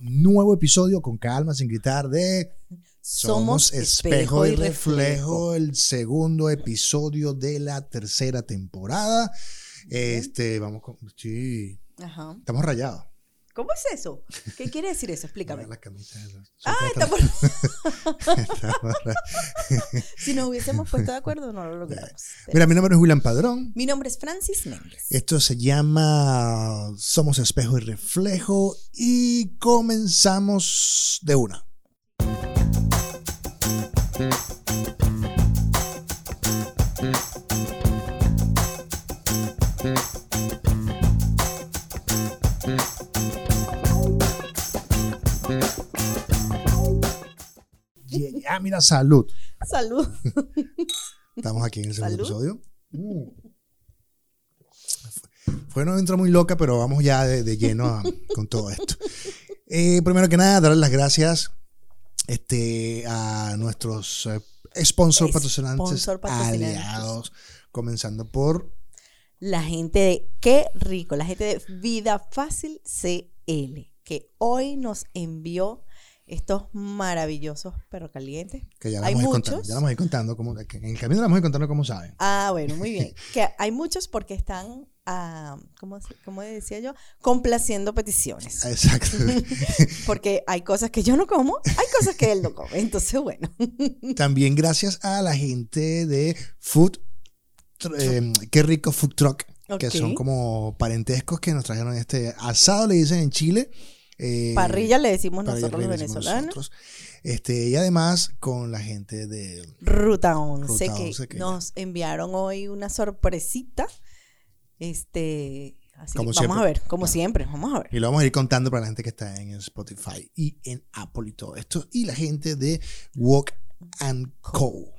nuevo episodio con calma, sin gritar, de Somos Espejo y Reflejo, el segundo episodio de la tercera temporada. Este, vamos con. Sí. Ajá. Estamos rayados. ¿Cómo es eso? ¿Qué quiere decir eso? Explícame. Las camisas esas. Ah. Estamos ra- si nos hubiésemos puesto de acuerdo, no lo logramos. Mira, mi nombre es William Padrón. Mi nombre es Francis Méndez. Esto se llama Somos Espejo y Reflejo y comenzamos de una. Yeah, mira, salud. Salud. Estamos aquí en el segundo Salud. episodio. Mm. Fue- una intro muy loca, pero vamos ya de, de lleno a- con todo esto. Eh, primero que nada, darles las gracias este, a nuestros eh, sponsor patrocinantes, Sponsor patrocinantes. aliados, comenzando por La gente de Qué Rico, la gente de Vida Fácil CL, que hoy nos envió estos maravillosos perros calientes. que ya la Hay vamos a ir contando. muchos. Ya la vamos a ir contando, en el camino la vamos a ir contando cómo saben. Ah, bueno, muy bien. Que hay muchos porque están, ah, ¿cómo, decía yo? Complaciendo peticiones. Exacto. Porque hay cosas que yo no como, hay cosas que él no come. Entonces, bueno. También gracias a la gente de Food, eh, qué rico Food Truck, que son como parentescos que nos trajeron este asado, le dicen en Chile. Eh, Parrilla le decimos nosotros los venezolanos. nosotros. Este, y además con la gente de... Ruta 11, Ruta que 11, que- nos enviaron hoy una sorpresita. Este, así Como que vamos siempre. a ver, como siempre, vamos a ver. Y lo vamos a ir contando para la gente que está en Spotify y en Apple y todo esto. Y la gente de Walk and Co.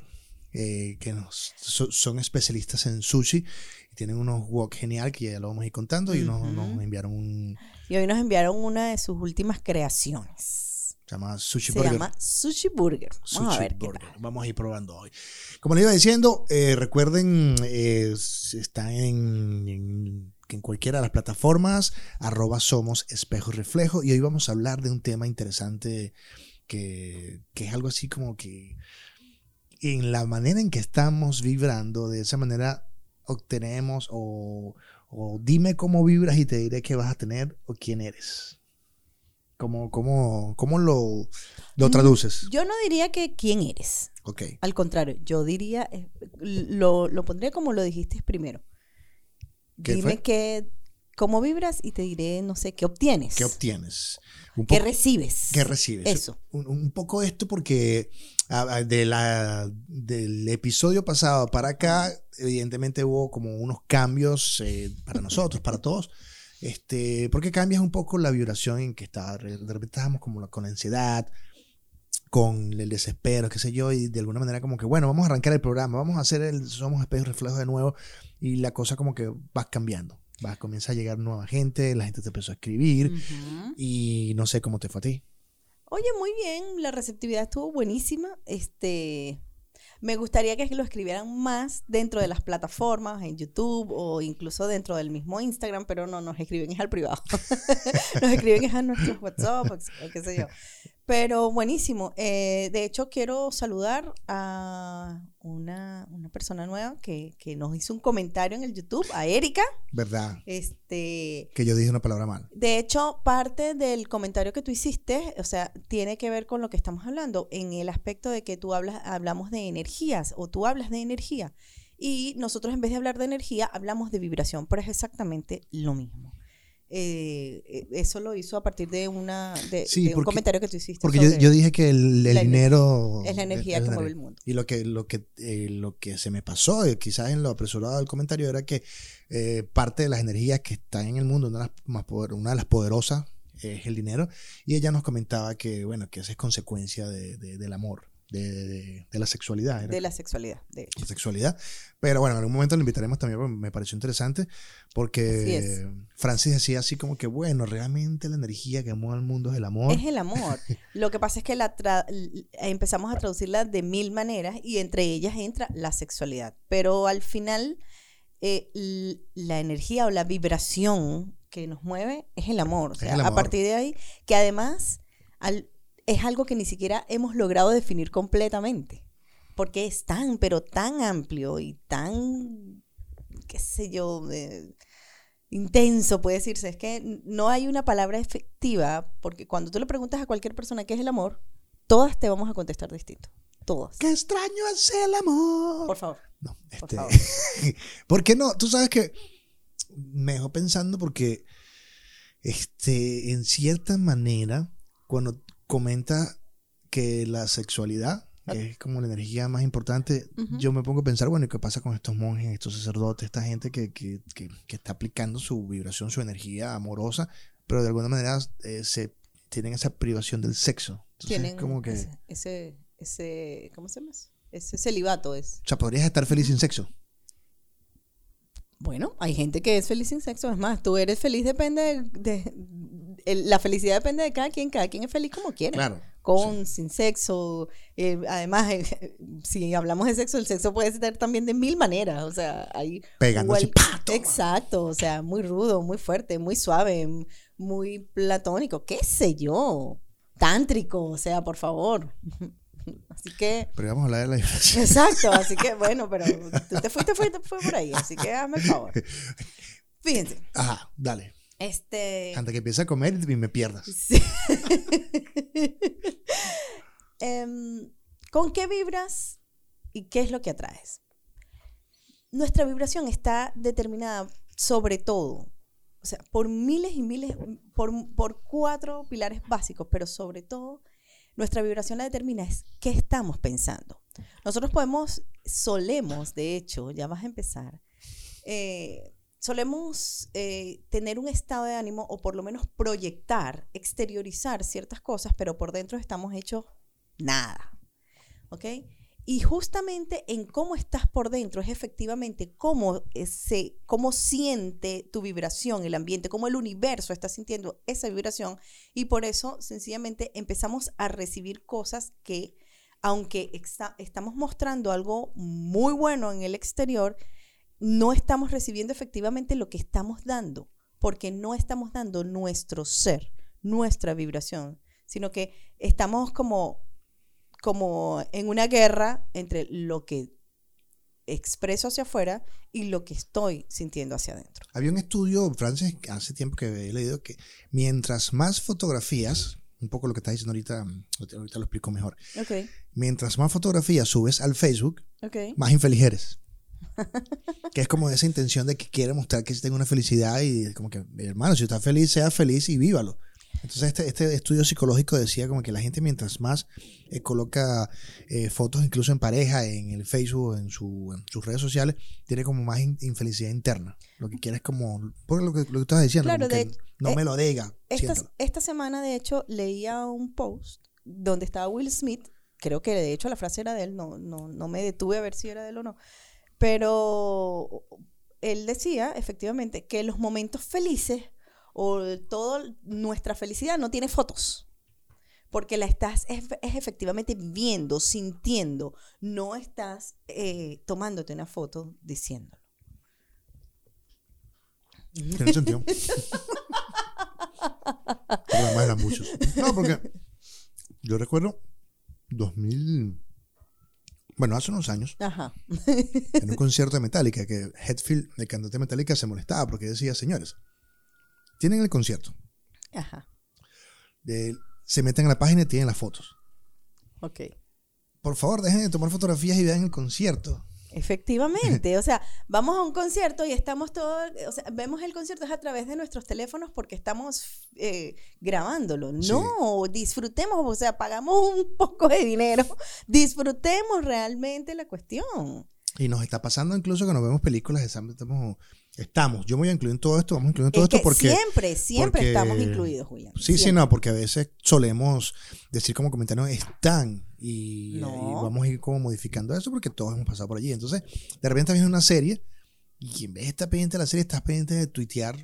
eh, que nos, so- son especialistas en sushi y tienen unos wok genial que ya lo vamos a ir contando y nos, Ujú. nos enviaron un Y hoy nos enviaron una de sus últimas creaciones. se llama Sushi Se Burger. llama Sushi Burger. Vamos Sushi a ver qué Burger. tal. Vamos a ir probando hoy. Como les iba diciendo, eh, recuerden, eh, s- está en, en, en cualquiera de las plataformas, arroba somos espejo y reflejo, y hoy vamos a hablar de un tema interesante que, que es algo así como que en la manera en que estamos vibrando, de esa manera obtenemos o, o dime cómo vibras y te diré qué vas a tener o quién eres. ¿Cómo, cómo, cómo lo, lo Mm, traduces? Yo no diría que quién eres. Ok. Al contrario, yo diría, eh, lo, lo pondría como lo dijiste primero. ¿Qué Dime fue? que, cómo vibras y te diré, no sé, qué obtienes. ¿Qué obtienes? ¿Qué recibes? ¿Qué recibes? Eso. Un, un poco esto porque de la, del episodio pasado para acá, evidentemente hubo como unos cambios eh, para nosotros, para todos. Este, porque cambias un poco la vibración en que está. De repente estábamos como con ansiedad, con el desespero, qué sé yo, y de alguna manera como que, bueno, vamos a arrancar el programa, vamos a hacer el Somos Espejo y Reflejo de nuevo, y la cosa como que vas cambiando. Vas, comienza a llegar nueva gente, la gente te empezó a escribir, y no sé cómo te fue a ti. Oye, muy bien, la receptividad estuvo buenísima. Este, me gustaría que lo escribieran más dentro de las plataformas, en YouTube o incluso dentro del mismo Instagram, pero no nos escriben es al privado. nos escriben es a nuestros WhatsApp o qué sé yo. Pero buenísimo. Eh, de hecho, quiero saludar a una, una persona nueva que, que nos hizo un comentario en el YouTube, a Erika. ¿Verdad? Este, Que yo dije una palabra mal. de hecho, parte del comentario que tú hiciste, o sea, tiene que ver con lo que estamos hablando, en el aspecto de que tú hablas, hablamos de energías o tú hablas de energía. Y nosotros en vez de hablar de energía, hablamos de vibración, pero es exactamente lo mismo. Eh, eh, eso lo hizo a partir de, una, de, Sí, de un comentario que tú hiciste. Porque yo, yo dije que el, dinero es la energía es que mueve el mundo. Y lo que, lo que, eh, lo que se me pasó, eh, quizás en lo apresurado del comentario, era que eh, parte de las energías que están en el mundo, una de las, más poder- una de las poderosas es el dinero. Y ella nos comentaba que, bueno, que esa es consecuencia de- de- del amor, de, de- de la sexualidad. era de la sexualidad, de hecho. la sexualidad. Pero bueno, en algún momento la invitaremos también, porque me pareció interesante, porque. Francis decía así como que, bueno, realmente la energía que mueve al mundo es el amor. Es el amor. Lo que pasa es que la tra- empezamos a traducirla de mil maneras y entre ellas entra la sexualidad. Pero al final, eh, la energía o la vibración que nos mueve es el amor. O Es sea, el a amor. partir de ahí, que además al- es algo que ni siquiera hemos logrado definir completamente. Porque es tan, pero tan amplio y tan, qué sé yo, eh, intenso, puede decirse. Es que no hay una palabra efectiva, porque cuando tú le preguntas a cualquier persona qué es el amor, todas te vamos a contestar distinto. Todas. Qué extraño es el amor. Por favor. No, Por este, favor. ¿Por qué no? Tú sabes que me dejó pensando porque, este, en cierta manera, cuando comenta que la sexualidad es como la energía más importante, yo me pongo a pensar, bueno, ¿y qué pasa con estos monjes, estos sacerdotes, esta gente que, que, que, que está aplicando su vibración, su energía amorosa, pero de alguna manera eh, se tienen esa privación del sexo? Entonces, Tienen como que, ese, ese, ese- ¿cómo se llama? Ese celibato es. o sea, podrías estar feliz sin sexo. Bueno, hay gente que es feliz sin sexo. Es más, tú eres feliz, depende de. de- el- la felicidad depende de cada quien. Cada quien es feliz como quiere. Claro. Con, sin sexo. eh, además, eh, si hablamos de sexo, el sexo puede ser también de mil maneras. O sea, hay. Toma. Exacto. O sea, muy rudo, muy fuerte, muy suave, muy platónico. ¿Qué sé yo? Tántrico, o sea, por favor. Así que. Pero vamos a hablar de la vibración. Exacto, así que bueno, pero tú te fuiste, fuiste, fue por ahí, así que hazme el favor. Fíjense, Ajá, dale. Este. Antes que empiece a comer y me pierdas. sí. Em, ¿Con qué vibras y qué es lo que atraes? Nuestra vibración está determinada sobre todo, o sea, por miles y miles, por, por cuatro pilares básicos, pero sobre todo nuestra vibración la determina es qué estamos pensando. Nosotros podemos, solemos, de hecho, ya vas a empezar, eh, solemos eh, tener un estado de ánimo o por lo menos proyectar, exteriorizar ciertas cosas, pero por dentro estamos hechos nada. ¿Ok? Y justamente en cómo estás por dentro es efectivamente cómo, eh, se, cómo siente tu vibración, el ambiente, cómo el universo está sintiendo esa vibración. Y por eso, sencillamente, empezamos a recibir cosas que, aunque exa- estamos mostrando algo muy bueno en el exterior, no estamos recibiendo efectivamente lo que estamos dando, porque no estamos dando nuestro ser, nuestra vibración, sino que estamos como, como en una guerra entre lo que expreso hacia afuera y lo que estoy sintiendo hacia adentro. Había un estudio, Francis, hace tiempo que he leído que mientras más fotografías, un poco lo que estás diciendo ahorita, ahorita lo explico mejor, Ok, mientras más fotografías subes al Facebook, ok. más infeliz eres. Que es como esa intención de que quiere mostrar que tengo una felicidad y como que, hermano, si estás feliz, sea feliz y vívalo. Entonces este, este estudio psicológico decía como que la gente mientras más eh, coloca eh, fotos incluso en pareja, en el Facebook, en, su, en sus redes sociales, tiene como más in- infelicidad interna. Lo que quiere es como, por lo que, lo que estabas diciendo, Claro, que no eh, me lo diga, Esta, esta semana, de hecho, leía un post donde estaba Will Smith. Creo que de hecho la frase era de él, no, no, no me detuve a ver si era de él o no. Pero él decía, efectivamente, que los momentos felices o toda nuestra felicidad no tiene fotos. Porque la estás es, efectivamente viviendo, sintiendo. No estás eh, tomándote una foto diciéndolo. Tiene sentido. Además eran muchos. No, porque yo recuerdo 2000, bueno, hace unos años, Ajá. en un concierto de Metallica, que Hetfield, el cantante de Metallica, se molestaba porque decía, señores, tienen el concierto, Ajá. eh, se meten a la página y tienen las fotos. Ok. Por favor, dejen de tomar fotografías y vean el concierto. Efectivamente, o sea, vamos a un concierto y estamos todos, o sea, vemos el concierto es a través de nuestros teléfonos porque estamos eh, grabándolo. Sí. No, disfrutemos, o sea, pagamos un poco de dinero, disfrutemos realmente la cuestión. Y nos está pasando incluso que nos vemos películas, estamos, estamos, yo me voy a incluir en todo esto, vamos a incluir en todo Es que esto porque... siempre, siempre porque- estamos incluidos, Julián. Sí, sí, no, porque a veces solemos decir como comentarios están y, No. y vamos a ir como modificando eso porque todos hemos pasado por allí. Entonces, de repente viene una serie y en vez de estar pendiente de la serie, estás pendiente de tuitear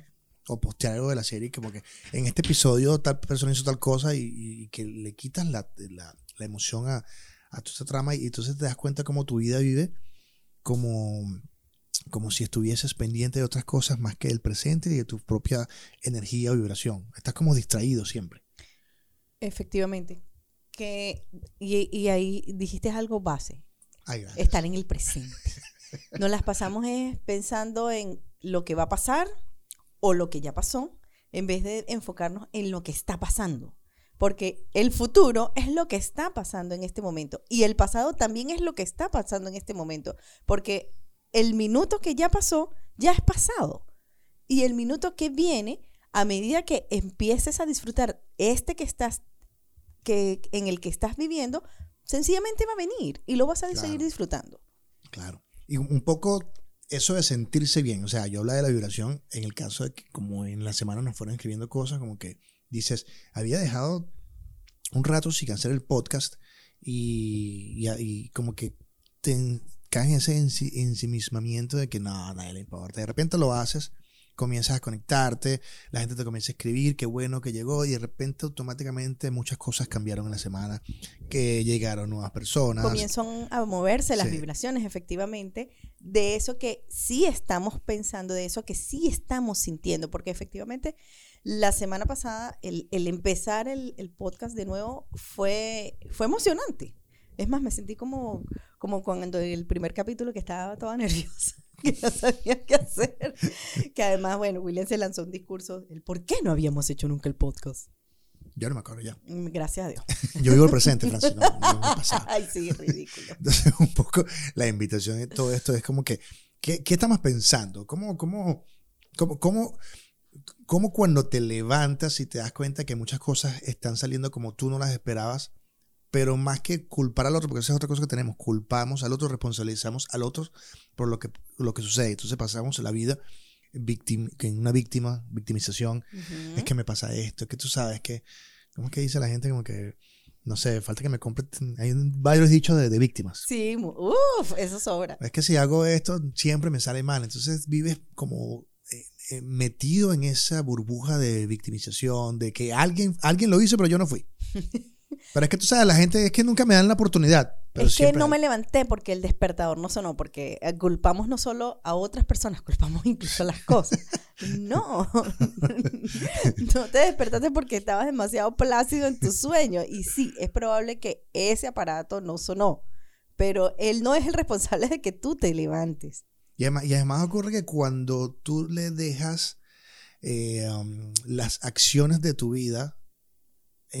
o postear algo de la serie, como que en este episodio tal persona hizo tal cosa y, y que le quitas la, la- la emoción a, a toda esta trama y entonces te das cuenta cómo tu vida vive como como si estuvieses pendiente de otras cosas más que del presente y de tu propia energía o vibración. Estás como distraído siempre. Efectivamente. Que, y, y ahí dijiste algo base, Ay, estar en el presente. Nos las pasamos es pensando en lo que va a pasar o lo que ya pasó, en vez de enfocarnos en lo que está pasando. Porque el futuro es lo que está pasando en este momento y el pasado también es lo que está pasando en este momento. Porque el minuto que ya pasó ya es pasado. Y el minuto que viene, a medida que empieces a disfrutar este que estás, que, en el que estás viviendo, sencillamente va a venir y lo vas a Claro. seguir disfrutando. Claro. Y un poco eso de sentirse bien. O sea, yo habla de la vibración en el caso de que como en la semana nos fueron escribiendo cosas, como que dices, había dejado un rato sin hacer el podcast y, y, y como que te caes en ese ensi- ensimismamiento de que no, a nadie le importa. De repente lo haces, comienzas a conectarte, la gente te comienza a escribir, qué bueno que llegó y de repente automáticamente muchas cosas cambiaron en la semana, que llegaron nuevas personas. Comienzan a moverse las Sí. vibraciones, efectivamente, de eso que sí estamos pensando, de eso que sí estamos sintiendo, porque efectivamente la semana pasada el, el empezar el, el podcast de nuevo fue, fue emocionante. Es más, me sentí como, como cuando el primer capítulo que estaba toda nerviosa, que no sabía qué hacer. Que además, bueno, William se lanzó un discurso, el por qué no habíamos hecho nunca el podcast. Yo no me acuerdo ya. Mm, Gracias a Dios. Yo vivo el presente, Francis, no. Ay, sí, ridículo. Entonces, un poco la invitación de todo esto es como que, ¿qué, qué estamos pensando? ¿Cómo, cómo, cómo, cómo, cómo cuando te levantas y te das cuenta que muchas cosas están saliendo como tú no las esperabas, pero más que culpar al otro, porque esa es otra cosa que tenemos, culpamos al otro, responsabilizamos al otro por lo que, lo que sucede. Entonces pasamos la vida victim, en una víctima, victimización, Ujú. es que me pasa esto, es que tú sabes que, ¿cómo es que dice la gente? Como que, no sé, falta que me compre, hay varios dichos de, de víctimas. Sí, uff, eso sobra. Es que si hago esto, siempre me sale mal. Entonces vives como eh, eh, metido en esa burbuja de victimización, de que alguien, alguien lo hizo, pero yo no fui. Pero es que tú sabes, la gente es que nunca me dan la oportunidad. Pero es que no hay. me levanté porque el despertador no sonó, porque eh, culpamos no solo a otras personas, culpamos incluso a las cosas. No, no te despertaste porque estabas demasiado plácido en tu sueño. Y sí, es probable que ese aparato no sonó, pero él no es el responsable de que tú te levantes. Y además, y además ocurre que cuando tú le dejas eh, um, las acciones de tu vida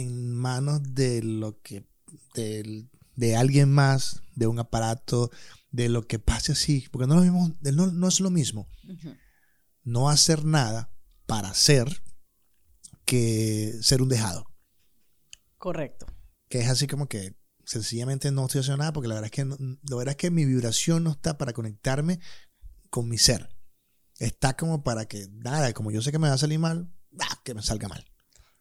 en manos de lo que del- de alguien más, de un aparato, de lo que pase así, porque no, es lo mismo, no, no es lo mismo no hacer nada para ser que ser un dejado. Correcto. Que es así como que sencillamente no estoy haciendo nada porque la verdad es que, no- la verdad es que mi vibración no está para conectarme con mi ser. Está como para que, nada, como yo sé que me va a salir mal, ah, que me salga mal.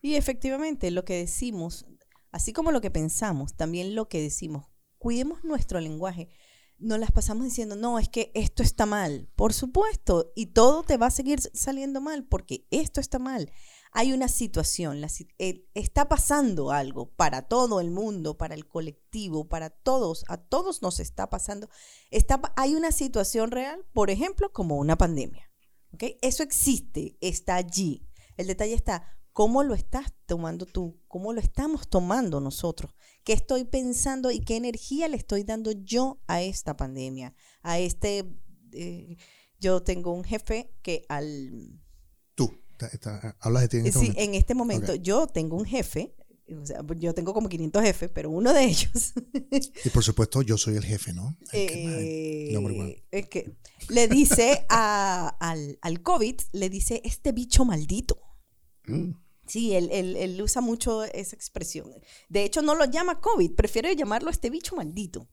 Y efectivamente, lo que decimos, así como lo que pensamos, también lo que decimos, cuidemos nuestro lenguaje. Nos las pasamos diciendo, no, es que esto está mal. Por supuesto, y todo te va a seguir saliendo mal porque esto está mal. Hay una situación, eh, está pasando algo para todo el mundo, para el colectivo, para todos, a todos nos está pasando. Está, hay una situación real, por ejemplo, como una pandemia. ¿ok? Eso existe, está allí. El detalle está, ¿cómo lo estás tomando tú? ¿Cómo lo estamos tomando nosotros? ¿Qué estoy pensando y qué energía le estoy dando yo a esta pandemia? A este... eh, yo tengo un jefe que al... Tú, está- está- hablas de ti en este sí, momento. en este momento yo tengo un jefe, o sea, yo tengo como 500 jefes, pero uno de ellos Y por supuesto, yo soy el jefe, ¿no? El que- eh, bueno. es que le dice a- al, al COVID, le dice este bicho maldito. Mm, Sí, él, él- él usa mucho esa expresión. De hecho, no lo llama COVID, prefiere llamarlo este bicho maldito.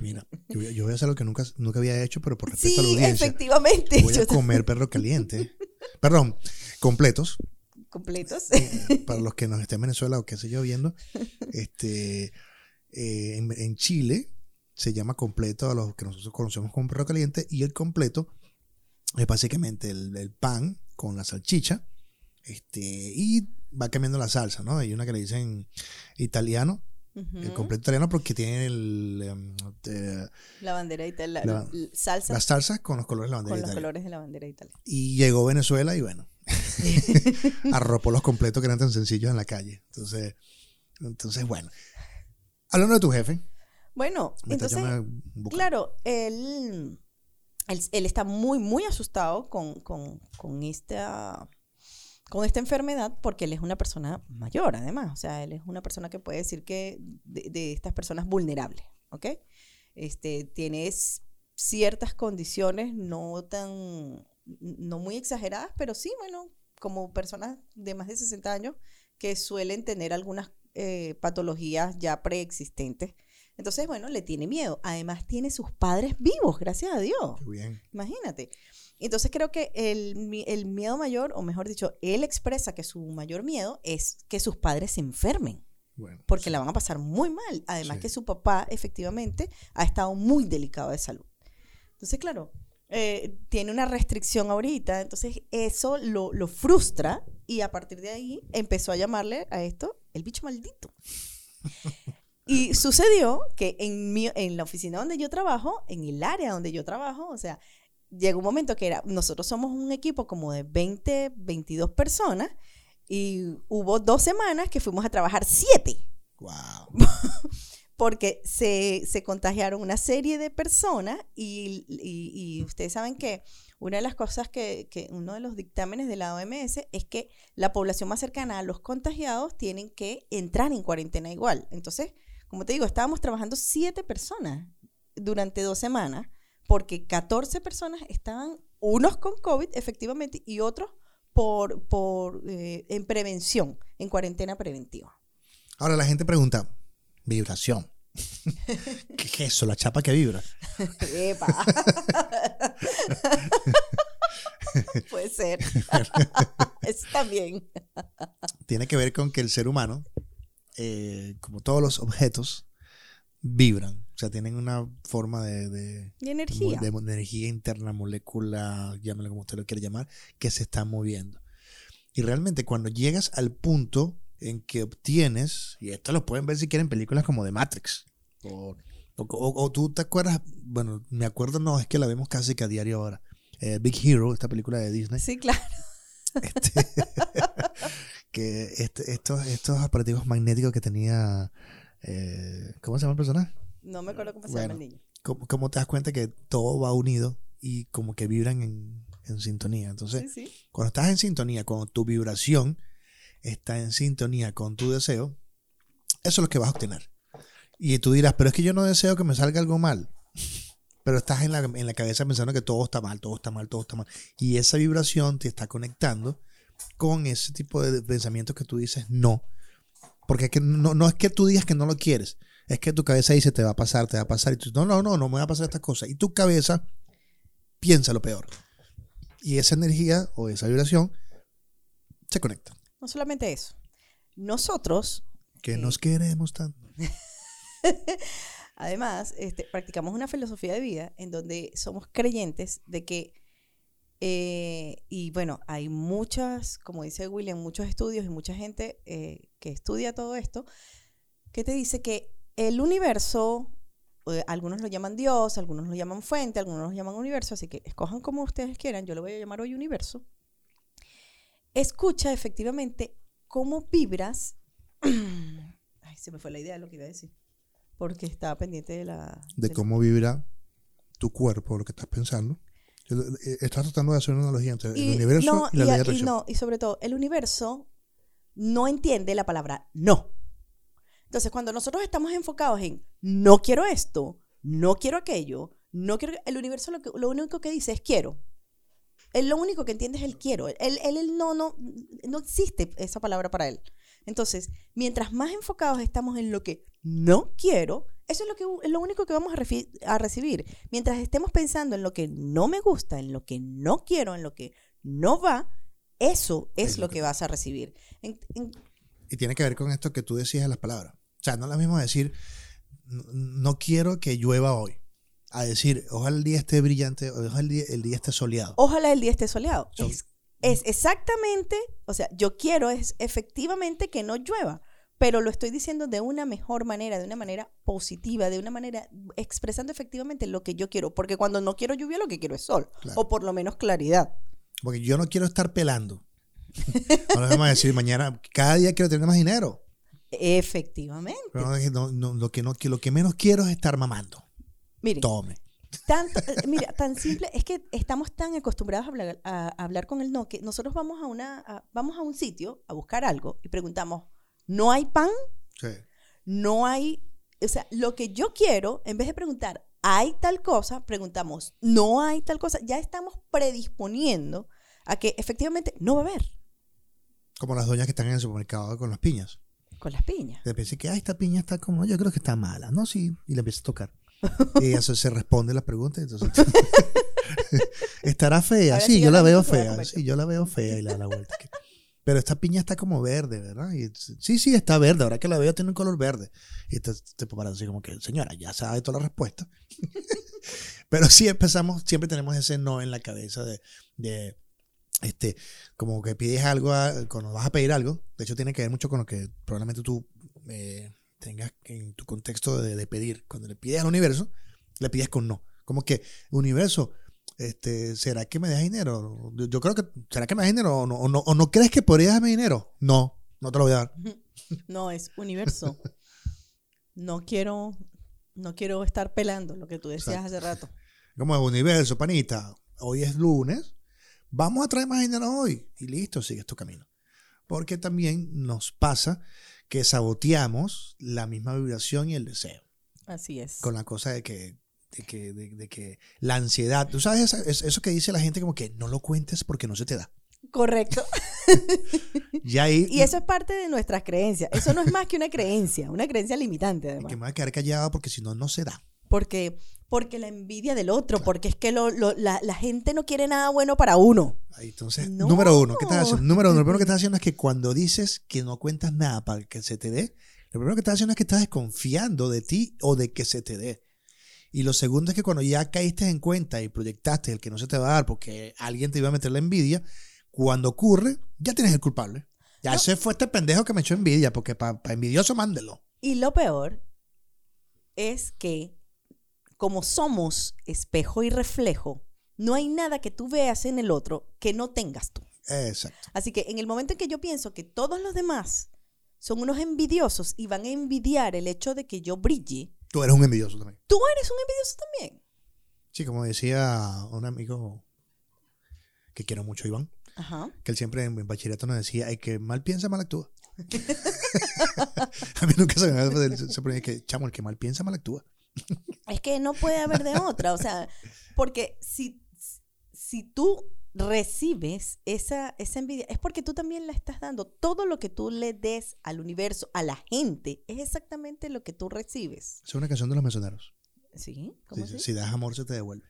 mira, yo, voy a- yo voy a hacer lo que nunca, nunca había hecho, pero por respeto Sí, a la audiencia. efectivamente. Voy a comer perro caliente. Perdón, completos. completos. Eh, para los que nos estén en Venezuela o qué sé yo viendo, este, eh, en, en Chile se llama completo a los que nosotros conocemos como perro caliente y el completo es básicamente el, el pan con la salchicha este, y va cambiando la salsa, ¿no? Hay una que le dicen italiano El completo italiano porque tiene el, em, La bandera italiana. La- salsa las salsas con los colores de la bandera con los italiana. colores de la bandera italiana. Y llegó Venezuela y bueno, arropó los completos que eran tan sencillos en la calle. Entonces, entonces bueno. Hablando de tu jefe, Bueno, me está entonces, claro, él, él, él está muy, muy asustado con, con, con esta con esta enfermedad porque él es una persona mayor, además. O sea, él es una persona que puede decir que de, de estas personas vulnerables, ¿ok? Este, tienes ciertas condiciones no tan, no muy exageradas, pero sí, bueno, como personas de más de 60 años que suelen tener algunas eh, patologías ya preexistentes. Entonces, bueno, le tiene miedo. Además, tiene sus padres vivos, gracias a Dios. Qué bien. Imagínate. Entonces creo que el, el miedo mayor, o mejor dicho, él expresa que su mayor miedo es que sus padres se enfermen, Bueno, porque sí. la van a pasar muy mal. Además Sí. que su papá efectivamente ha estado muy delicado de salud. Entonces, claro, eh, tiene una restricción ahorita, entonces eso lo, lo frustra y a partir de ahí empezó a llamarle a esto el bicho maldito. Y sucedió que en, mi, en la oficina donde yo trabajo, en el área donde yo trabajo, o sea, llegó un momento que era, nosotros somos un equipo como de 20, 22 personas y hubo dos semanas que fuimos a trabajar siete Wow. porque se, se contagiaron una serie de personas y, y- y ustedes saben que una de las cosas que, que uno de los dictámenes de la OMS es que la población más cercana a los contagiados tienen que entrar en cuarentena igual. Entonces, como te digo, estábamos trabajando siete personas durante dos semanas porque 14 personas estaban, unos con COVID efectivamente y otros por, por, eh, en prevención, en cuarentena preventiva. Ahora la gente pregunta, vibración. ¿Qué es eso? La chapa que vibra. Epa. Puede ser. Eso también. Tiene que ver con que el ser humano, eh, como todos los objetos, vibran. O sea, tienen una forma de, energía. de energía interna, molécula, llámelo como usted lo quiera llamar, que se está moviendo. Y realmente cuando llegas al punto en que obtienes, y esto lo pueden ver si quieren películas como de Matrix, o, o- o- o tú te acuerdas, bueno, me acuerdo, no, es que la vemos casi que a diario ahora, eh, Big Hero, esta película de Disney, Sí, claro. este, que este- estos, estos aparatos magnéticos que tenía, eh, ¿cómo se llama el personaje? No me acuerdo cómo se Bueno. llama el niño. ¿Cómo, cómo te das cuenta que todo va unido y como que vibran en, en sintonía? Entonces, Sí, sí. cuando estás en sintonía, cuando tu vibración está en sintonía con tu deseo, eso es lo que vas a obtener. Y tú dirás, pero es que yo no deseo que me salga algo mal. Pero estás en la, en la cabeza pensando que todo está mal, todo está mal, todo está mal. Y esa vibración te está conectando con ese tipo de pensamientos que tú dices no. Porque es que no, no es que tú digas que no lo quieres, es que tu cabeza dice te va a pasar, te va a pasar. Y tú no, no, no, no me va a pasar estas cosas. Y tu cabeza piensa lo peor. Y esa energía o esa vibración se conecta. No solamente eso. Nosotros, Que Sí. nos queremos tanto. además, este, practicamos una filosofía de vida en donde somos creyentes de que, eh, y bueno, hay muchas, como dice William, muchos estudios y mucha gente eh, que estudia todo esto, que te dice que el universo, eh, algunos lo llaman Dios, algunos lo llaman fuente, algunos lo llaman universo, así que escojan como ustedes quieran, yo lo voy a llamar hoy universo, escucha efectivamente cómo vibras. Ay, se me fue la idea de lo que iba a decir, porque estaba pendiente de la... De cómo vibra tu cuerpo, lo que estás pensando. Eh, Estás tratando de hacer una analogía entre el universo no, y la y, ley de y no, y sobre todo, el universo no entiende la palabra no. Entonces, cuando nosotros estamos enfocados en no quiero esto, no quiero aquello, no quiero. El universo lo, que- lo único que dice es quiero. Él lo único que entiende es el quiero. Él, él, él no, no, no existe esa palabra para él. Entonces, mientras más enfocados estamos en lo que no quiero, eso es lo, que, es lo único que vamos a, recibir. Mientras estemos pensando en lo que no me gusta, en lo que no quiero, en lo que no va, eso es, Es lo que que- vas a recibir. En- en- Y tiene que ver con esto que tú decías en las palabras. O sea, no es lo mismo decir, "No- no quiero que llueva hoy, a decir, ojalá el día esté brillante, ojalá el día, el día esté soleado. ojalá el día esté soleado. So- es, es exactamente, o sea, yo quiero es efectivamente que no llueva, pero lo estoy diciendo de una mejor manera, de una manera positiva, de una manera expresando efectivamente lo que yo quiero, porque cuando no quiero lluvia lo que quiero es sol, Claro. o por lo menos claridad. Porque yo no quiero estar pelando. Ahora vamos a decir, mañana, cada día quiero tener más dinero. Efectivamente. Pero no, no, lo, que no, que lo que menos quiero es estar mamando. Miren, Tome. Tanto, eh, mira, tan simple, es que estamos tan acostumbrados a hablar, a hablar con el no que nosotros vamos a una a- vamos a un sitio a buscar algo y preguntamos, ¿no hay pan? Sí. No hay, o sea, lo que yo quiero, en vez de preguntar, ¿hay tal cosa? Preguntamos, ¿no hay tal cosa? Ya estamos predisponiendo a que efectivamente no va a haber Como las doñas que están en el supermercado con las piñas. con las piñas. De repente, que "Ay, esta piña está como, yo creo que está mala. No, sí. Y le empieza a tocar. Y ella se, se responde las preguntas. Entonces, ¿estará fea? Sí, sí, yo la veo fea. Sí, yo la veo fea y le da la vuelta. Pero esta piña está como verde, ¿verdad? Y, sí, sí, está verde. Ahora que la veo tiene un color verde. Y te, te paras así como que, señora, ya sabe toda la respuesta. Pero sí empezamos, siempre tenemos ese no en la cabeza de, de este, como que pides algo, a- cuando vas a pedir algo, de hecho tiene que ver mucho con lo que probablemente tú eh, tengas en tu contexto de, de pedir. Cuando le pides al universo, le pides con no. Como que, universo, este, ¿será que me das dinero? Yo, yo creo que, ¿será que me das dinero o no, o no? ¿O no crees que podrías darme dinero? No, no te lo voy a dar. No, es universo. No quiero, no quiero estar pelando lo que tú decías Exacto. hace rato. Como universo, panita, hoy es lunes, vamos a traer más dinero hoy. Y listo, sigues tu camino. Porque también nos pasa que saboteamos la misma vibración y el deseo. Así es. Con la cosa de que, de que, de, de que la ansiedad, tú sabes eso que dice la gente como que no lo cuentes porque no se te da. Correcto. Y ahí Y eso es parte de nuestras creencias. Eso no es más que una creencia, una creencia limitante y además. que me voy a quedar callado porque si no, no se da. Porque, porque la envidia del otro, porque es que lo- lo- la, la gente no quiere nada bueno para uno. Ahí, Entonces, No. número uno, ¿qué estás haciendo? Número uno, lo primero que estás haciendo es que cuando dices que no cuentas nada para que se te dé, lo primero que estás haciendo es que estás desconfiando de ti o de que se te dé. Y lo segundo es que cuando ya caíste en cuenta y proyectaste el que no se te va a dar porque alguien te iba a meter la envidia, cuando ocurre, ya tienes el culpable. Ya No. ese fue este pendejo que me echó envidia, porque para envidioso mándelo. Y lo peor es que como somos espejo y reflejo, no hay nada que tú veas en el otro que no tengas tú. Exacto. Así que en el momento en que yo pienso que todos los demás son unos envidiosos y van a envidiar el hecho de que yo brille, Tú eres un envidioso también. tú eres un envidioso también. Sí, como decía un amigo que quiero mucho, Iván, Ajá. que él siempre en, en bachillerato nos decía, el que mal piensa, mal actúa. a mí nunca se me se ponía que, chamo, el que mal piensa, mal actúa. Es que no puede haber de otra, o sea, porque si, si tú recibes esa, esa envidia, es porque tú también la estás dando. Todo lo que tú le des al universo, a la gente, es exactamente lo que tú recibes. Es una canción de los mesoneros. ¿Sí? ¿Cómo Dice, así? Si das amor, se te devuelve.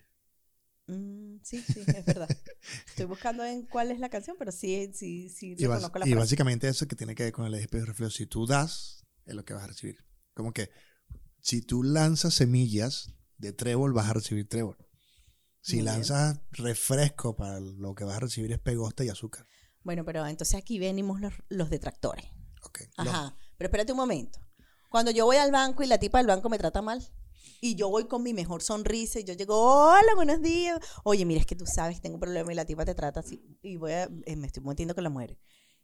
Mm, sí, sí, es verdad. Estoy buscando en cuál es la canción, pero sí, sí, sí, Y, reconozco la y básicamente eso que tiene que ver con el espejo reflejo. Si tú das, es lo que vas a recibir. Como que si tú lanzas semillas de trébol, vas a recibir trébol. Si Muy bien. lanzas refresco, para lo que vas a recibir es pegosta y azúcar. Bueno, pero entonces aquí venimos los, los detractores. Ok. Lo- Ajá, pero espérate un momento. Cuando yo voy al banco y la tipa del banco me trata mal, y yo voy con mi mejor sonrisa y yo llego, hola, buenos días. Oye, mira, es que tú sabes que tengo un problema y la tipa te trata así. Y voy a, eh, me estoy metiendo con la mujer.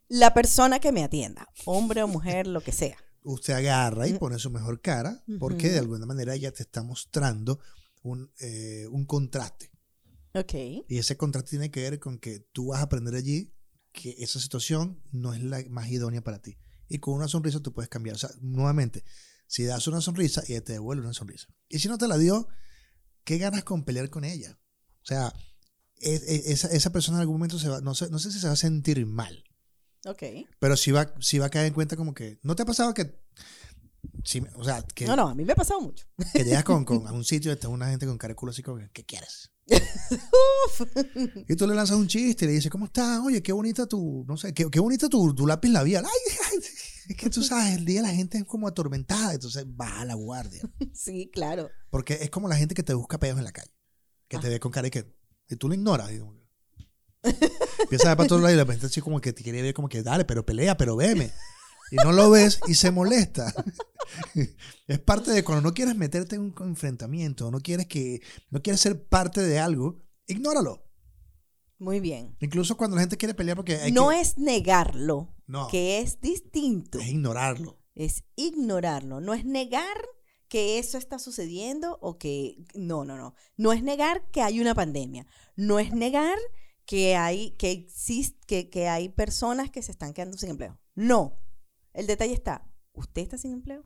La persona que me atienda, hombre o mujer, lo que sea. Usted agarra y Mm. pone su mejor cara porque de alguna manera ella te está mostrando un, eh, un contraste. Ok. Y ese contraste tiene que ver con que tú vas a aprender allí que esa situación no es la más idónea para ti. Y con una sonrisa tú puedes cambiar. O sea, nuevamente, si das una sonrisa, ella te devuelve una sonrisa. Y si no te la dio, ¿qué ganas con pelear con ella? O sea, es- es- esa, esa persona en algún momento se va, no sé, no sé si se va a sentir mal, Ok. pero sí va, sí va a caer en cuenta como que, ¿no te ha pasado que... sí, o sea, que, No, no, a mí me ha pasado mucho. que llegas con, con- a un sitio y está una gente con cara de culo así como, que, ¿qué quieres? Y tú le lanzas un chiste y le dices, ¿cómo estás? Oye, qué bonita tu, no sé, qué, qué bonita tu, tu lápiz labial. Ay, ay, es que tú sabes, el día la gente es como atormentada, entonces baja la guardia. sí, claro. Porque es como la gente que te busca peos en la calle, que te ve con cara y que, y tú lo ignoras. Y como que- Empieza a ver para todos lados y de repente así como que te quiere ver como que, dale, pero pelea, pero veme. y no lo ves y se molesta. es parte de cuando no quieres meterte en un enfrentamiento, no quieres que no quieres ser parte de algo, ignóralo. Muy bien. Incluso cuando la gente quiere pelear porque hay no que- es negarlo, No. que es distinto. es ignorarlo. Es ignorarlo. No es negar que eso está sucediendo o que... No, no, no. No es negar que hay una pandemia. No es negar que hay, que que, que hay personas que se están quedando sin empleo. No. El detalle está, ¿usted está sin empleo?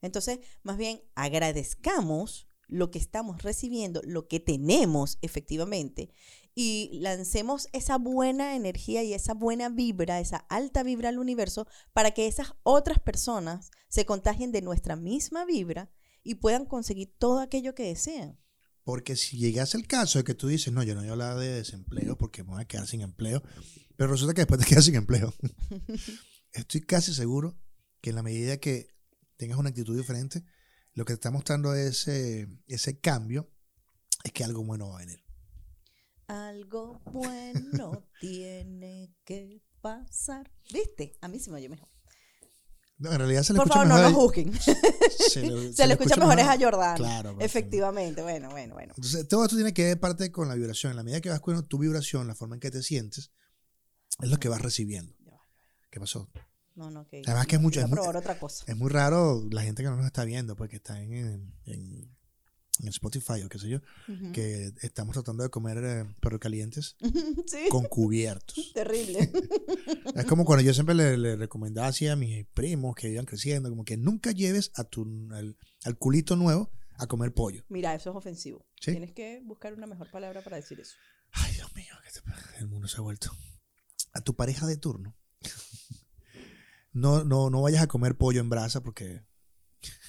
Entonces, más bien, agradezcamos lo que estamos recibiendo, lo que tenemos efectivamente, y lancemos esa buena energía y esa buena vibra, esa alta vibra al universo, para que esas otras personas se contagien de nuestra misma vibra y puedan conseguir todo aquello que desean. Porque si llegase el caso de que tú dices, no, yo no voy a hablar de desempleo porque me voy a quedar sin empleo, pero resulta que después te quedas sin empleo. Estoy casi seguro que en la medida que tengas una actitud diferente, lo que te está mostrando ese, ese cambio es que algo bueno va a venir. Algo bueno tiene que pasar. ¿Viste? A mí se me oye mejor. No, en realidad se le Por escucha favor, no mejor. lo a- juzguen. se le, Se le escucha mejor es a. Jordán. Claro, pues, Efectivamente. Bueno, bueno, bueno. Entonces, todo esto tiene que ver parte con la vibración. En la medida que vas con tu vibración, la forma en que te sientes, es lo que vas recibiendo. ¿Qué pasó? No, no, que. Además que es mucho- es muy- probar otra cosa. Es muy raro la gente que no nos está viendo, porque está en, en, en- Spotify o qué sé yo, que estamos tratando de comer eh, perros calientes sí. con cubiertos. Terrible. Es como cuando yo siempre le, le recomendaba así a mis primos que iban creciendo, como que nunca lleves a tu, al, al culito nuevo a comer pollo. Mira, eso es ofensivo. ¿Sí? Tienes que buscar una mejor palabra para decir eso. Ay, Dios mío, que te- el mundo se ha vuelto. A tu pareja de turno. No, no, no vayas a comer pollo en brasa porque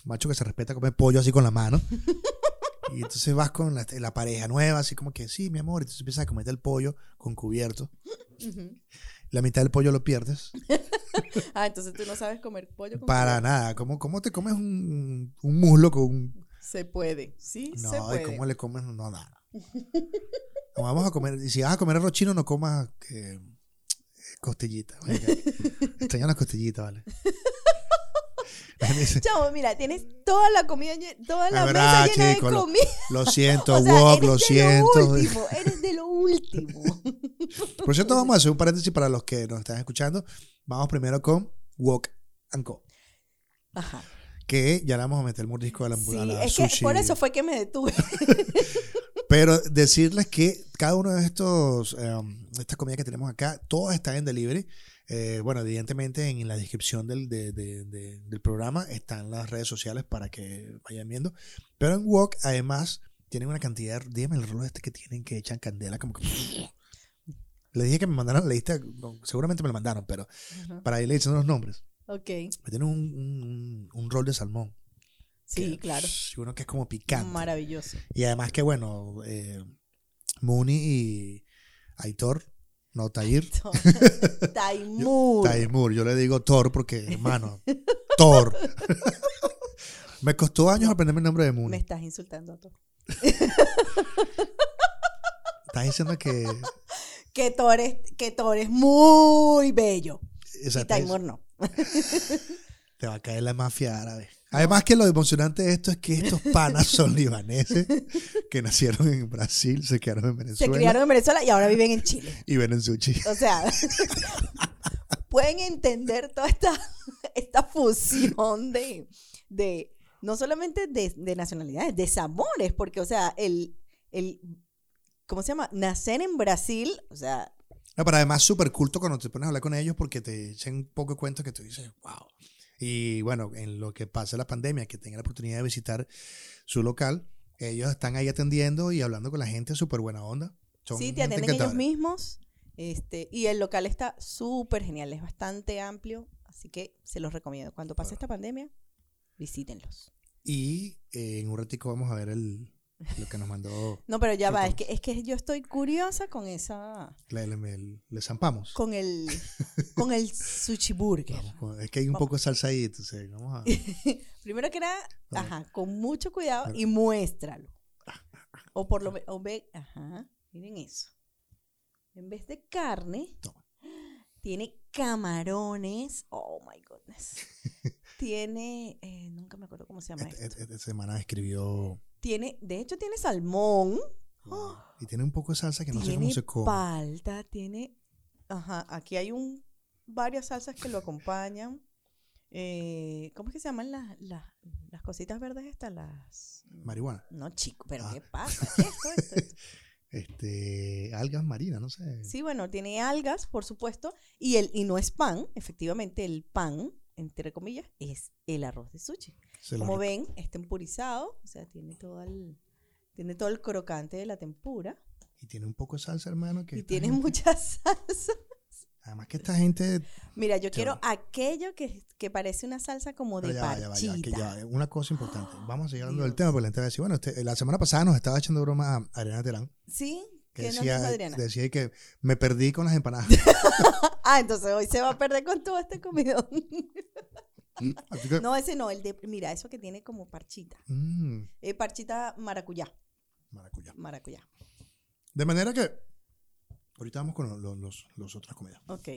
macho que se respeta comer pollo así con la mano. Y entonces vas con la, la pareja nueva, así como que sí, mi amor. Y entonces empiezas a comerte el pollo con cubierto. La mitad del pollo lo pierdes. Ah, entonces tú no sabes comer pollo con Para cubierto. nada. ¿Cómo, cómo te comes un, un muslo con un. Se puede. Sí, se No, ¿y puede. cómo le comes? No, nada. No, vamos a comer. Y si vas a comer arroz chino, no comas eh, costillita. oiga. Extraño las costillitas, ¿vale? La Chavo, mira, tienes toda la comida, toda la mesa verdad, llena chico, de lo- comida. Lo siento, O sea, Wok, eres lo de siento. Lo último, eres de lo último. Por cierto, vamos a hacer un paréntesis para los que nos están escuchando. Vamos primero con Wok and Co. Ajá. Que ya le vamos a meter el mordisco a la, Sí, a la es que sushi. por eso fue que me detuve. Pero decirles que cada uno de estos, um, estas comidas que tenemos acá, todas están en delivery. Eh, bueno, evidentemente en la descripción del, de- de- de- del programa están las redes sociales para que vayan viendo. Pero en Wok, además, tienen una cantidad. Dígame el rolo este que tienen que echan candela, como que. Le dije que me mandaran la lista, seguramente me lo mandaron, pero Ajá. para irle diciendo los nombres. Ok. Me tienen un, un, un- rol de salmón. Sí, que- claro. y uno que es como picante. Maravilloso. Y además que, bueno, eh, Mooney y Aitor, no Tair, Taimur. Taimur, yo le digo Thor porque, hermano, Thor. Me costó años aprenderme el nombre de Me Mooney. estás insultando a todos. Estás diciendo que... Que Thor es, que Thor es muy bello. Y exacto, Taimur no. te va a caer la mafia árabe. Además que lo emocionante de esto es que estos panas son libaneses que nacieron en Brasil, se quedaron en Se Venezuela criaron en Venezuela y ahora viven en Chile. y ven en sushi. O sea, pueden entender toda esta, esta fusión de, de no solamente de, de nacionalidades, de sabores, porque, o sea, el, el, ¿cómo se llama? Nacer en Brasil, o sea, No, pero además súper culto cuando te pones a hablar con ellos porque te echan un poco de cuento que tú dices, wow. Y bueno, en lo que pasa la pandemia, que tengan la oportunidad de visitar su local, ellos están ahí atendiendo y hablando con la gente súper buena onda. Son sí, te atienden ellos mismos. Este, y el local está súper genial, es bastante amplio, así que se los recomiendo. Cuando pase esta pandemia, visítenlos. Y eh, en un ratico vamos a ver el, lo que nos mandó, No, pero ya va, es que, es que yo estoy curiosa con esa, le, le- le- zampamos. con el, con el sushi burger. Vamos es que hay un poco de salsa ahí, entonces vamos a... Primero que nada, ajá, con mucho cuidado y muéstralo. O por lo menos, ve, ajá, miren eso. En vez de carne, Toma. tiene camarones. Oh my goodness. tiene, eh, nunca me acuerdo cómo se llama Esta, esto. esta- esta semana escribió. Tiene, de hecho, tiene salmón. wow, Y tiene un poco de salsa que no sé cómo se come. palta, tiene, ajá, aquí hay un varias salsas que lo acompañan. Eh, ¿Cómo es que se llaman las, las, las cositas verdes estas? Las Marihuana. no chico, pero Ah. ¿qué pasa? ¿Qué es esto, esto, esto? Este, algas marinas, no sé. Sí, bueno, tiene algas, por supuesto, y el y no es pan, efectivamente el pan, entre comillas, es el arroz de sushi. Se Como ven, está tempurizado, o sea, tiene todo el tiene todo el crocante de la tempura Y tiene un poco de salsa, hermano. Que y tiene gente- mucha salsa. Además que esta gente. Mira, yo quiero aquello que, que parece una salsa como de ya ya ya que ya. Una cosa importante. Vamos a seguir hablando del Dios. tema porque la gente va a decir, bueno, usted- la semana pasada nos estaba echando broma a Adriana Terán. ¿Sí? Que ¿Qué nos decía, dijo Adriana? decía que me perdí con las empanadas. Ah, entonces hoy se va a perder con todo este comidón. Que, no, ese no, el de, mira, eso que tiene como parchita. mm, Eh, parchita maracuyá, maracuyá. maracuyá. De manera que ahorita vamos con los, los, los otras comidas. Ok.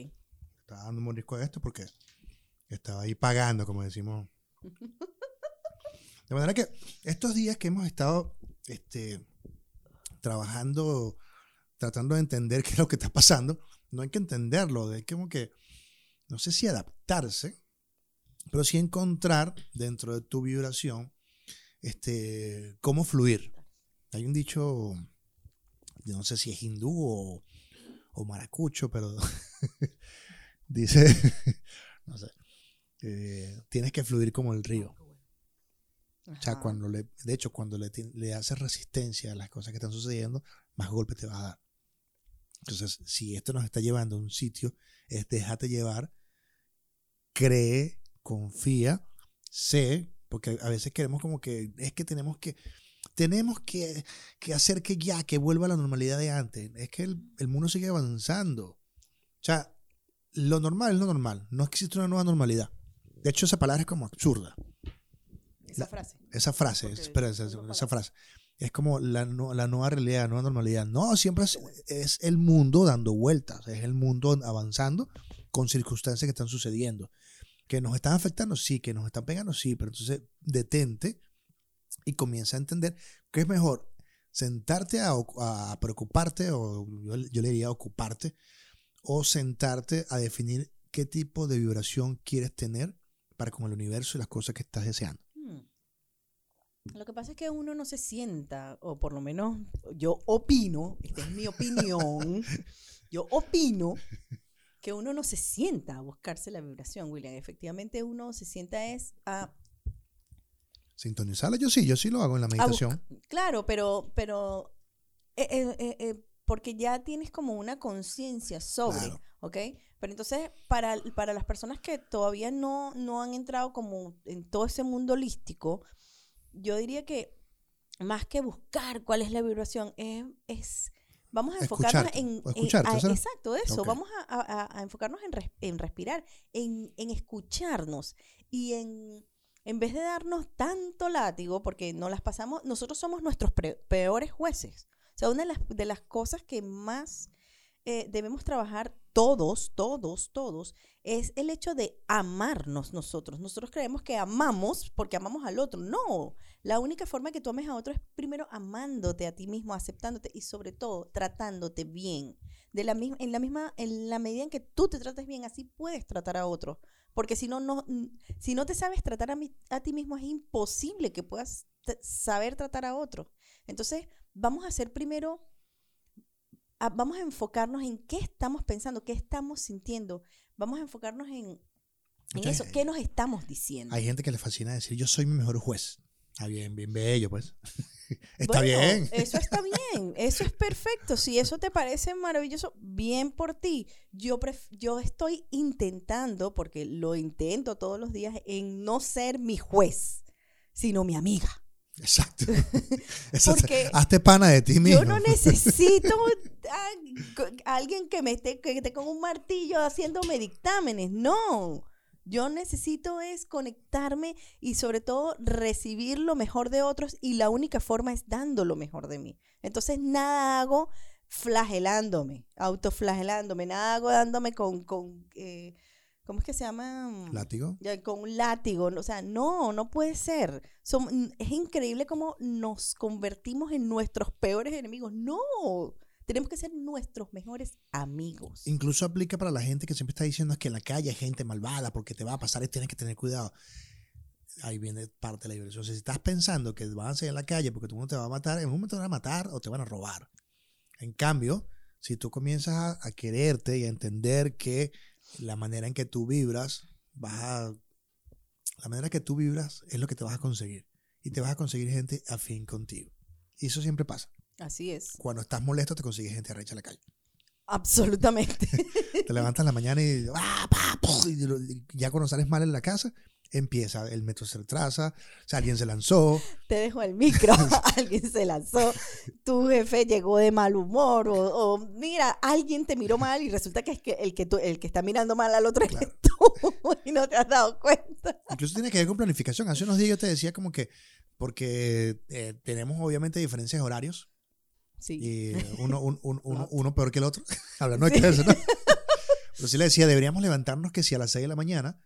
Estaba dando un mordisco a esto porque estaba ahí pagando, como decimos. De manera que estos días que hemos estado este, trabajando, tratando de entender qué es lo que está pasando, no hay que entenderlo, es como que, no sé si adaptarse, pero sí encontrar dentro de tu vibración este, cómo fluir. Hay un dicho, no sé si es hindú o, o maracucho, pero dice, no sé, eh, tienes que fluir como el río. O sea, cuando le, de hecho, cuando le, le haces resistencia a las cosas que están sucediendo, más golpe te va a dar. Entonces, si esto nos está llevando a un sitio, es déjate llevar, cree, confía, sé, porque a veces queremos como que es que tenemos que tenemos que, que hacer que ya, que vuelva a la normalidad de antes. Es que el, el mundo sigue avanzando. O sea, lo normal es lo normal. No existe una nueva normalidad. De hecho, esa palabra es como absurda. Esa la- frase. Esa frase, espera, esa, frase. Es como la, nu- la nueva realidad, la nueva normalidad. No, siempre es, es el mundo dando vueltas, es el mundo avanzando con circunstancias que están sucediendo. Que nos están afectando, sí, que nos están pegando, sí, pero entonces detente y comienza a entender que es mejor sentarte a, ocu- a preocuparte, o yo, yo le diría ocuparte, o sentarte a definir qué tipo de vibración quieres tener para con el universo y las cosas que estás deseando. Hmm. Lo que pasa es que uno no se sienta, o por lo menos yo opino, esta es mi opinión, yo opino que uno no se sienta a buscarse la vibración, William. Efectivamente uno se sienta es a Sintonizarla, yo sí, yo sí lo hago en la meditación. Claro, pero, pero eh, eh, eh, eh, porque ya tienes como una conciencia sobre, Claro. ¿ok? Pero entonces, para, para las personas que todavía no, no han entrado como en todo ese mundo holístico, yo diría que más que buscar cuál es la vibración, es, es- vamos a enfocarnos en... en- ¿será? exacto, eso, vamos a, a- a enfocarnos en, res- en respirar, en, en escucharnos y en en vez de darnos tanto látigo, porque no las pasamos, nosotros somos nuestros pre- peores jueces. O sea, una de las, de las cosas que más eh, debemos trabajar todos, todos, todos, es el hecho de amarnos nosotros. Nosotros creemos que amamos porque amamos al otro. No, la única forma que tú ames a otro es primero amándote a ti mismo, aceptándote y sobre todo tratándote bien. De la misma, en la misma, en la medida en que tú te trates bien, así puedes tratar a otro. Porque si no, no, si no te sabes tratar a, mi- a ti mismo, es imposible que puedas saber tratar a otro. Entonces, vamos a hacer primero, a- vamos a enfocarnos en qué estamos pensando, qué estamos sintiendo. Vamos a enfocarnos en, en eso, qué nos estamos diciendo. Hay gente que le fascina decir, yo soy mi mejor juez. Está bien, bien bello, pues. Está Bueno, bien. Eso está bien, eso es perfecto. Si eso te parece maravilloso, bien por ti. Yo, pref- yo estoy intentando, porque lo intento todos los días, en no ser mi juez, sino mi amiga. Exacto. Exacto. Porque Hazte pana de ti mismo. Yo no necesito a, a alguien que me esté, que esté con un martillo haciéndome dictámenes. No. Yo necesito es conectarme y sobre todo recibir lo mejor de otros y la única forma es dando lo mejor de mí. Entonces nada hago flagelándome, autoflagelándome, nada hago dándome con, con eh, ¿cómo es que se llama? Látigo. Ya, con un látigo. O sea, no, no puede ser. Es increíble cómo nos convertimos en nuestros peores enemigos. No, tenemos que ser nuestros mejores amigos. Incluso aplica para la gente que siempre está diciendo que en la calle hay gente malvada porque te va a pasar y tienes que tener cuidado. Ahí viene parte de la diversión. si estás pensando que vas a ser en la calle porque tú no te va a matar, en un momento te van a matar o te van a robar. En cambio, si tú comienzas a, quererte y a entender que la manera en que tú vibras, vas la manera que tú vibras es lo que te vas a conseguir. Y te vas a conseguir gente afín contigo. Y eso siempre pasa. Así es. Cuando estás molesto, te consigues gente arrecha en la calle. Absolutamente. te levantas en la mañana y, ¡ah, y ya cuando sales mal en la casa, empieza, el metro se retrasa, o sea, alguien se lanzó. Te dejo el micro, alguien se lanzó, tu jefe llegó de mal humor, o, mira, alguien te miró mal y resulta que es que el que, tú, el que está mirando mal al otro es tú y no te has dado cuenta. Incluso tiene que ver con planificación. Hace unos días yo te decía como que, porque eh, tenemos obviamente diferencias horarios. Sí. Y uno, uno peor que el otro. Hablando de eso, ¿no? Pero sí le decía, deberíamos levantarnos que si a las 6 de la mañana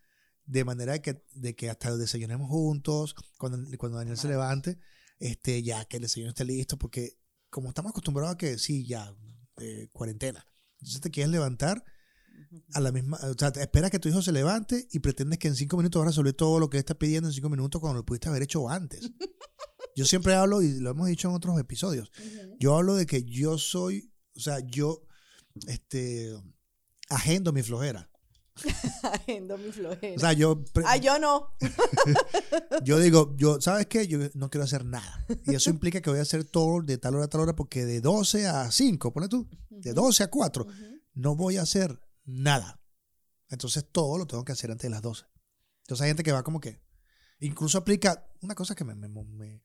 de manera que, de que hasta desayunemos juntos, cuando, cuando Daniel se levante, este, ya que el desayuno esté listo, porque como estamos acostumbrados a que sí, ya, eh, cuarentena, entonces te quieres levantar a la misma, o sea, espera que tu hijo se levante y pretendes que en cinco minutos vas a resolver todo lo que está pidiendo en cinco minutos cuando lo pudiste haber hecho antes. Yo siempre hablo, y lo hemos dicho en otros episodios, yo hablo de que yo soy, o sea, yo, este, agendo mi flojera. Agendo mi flojera. O sea, yo. Ah, yo no. yo digo, yo, ¿sabes qué? Yo no quiero hacer nada. Y eso implica que voy a hacer todo de tal hora a tal hora, porque de 12 a 5, pone tú, de 12 a 4, no voy a hacer nada. Entonces todo lo tengo que hacer antes de las 12. Entonces hay gente que va como que. Incluso aplica una cosa que me, me, me,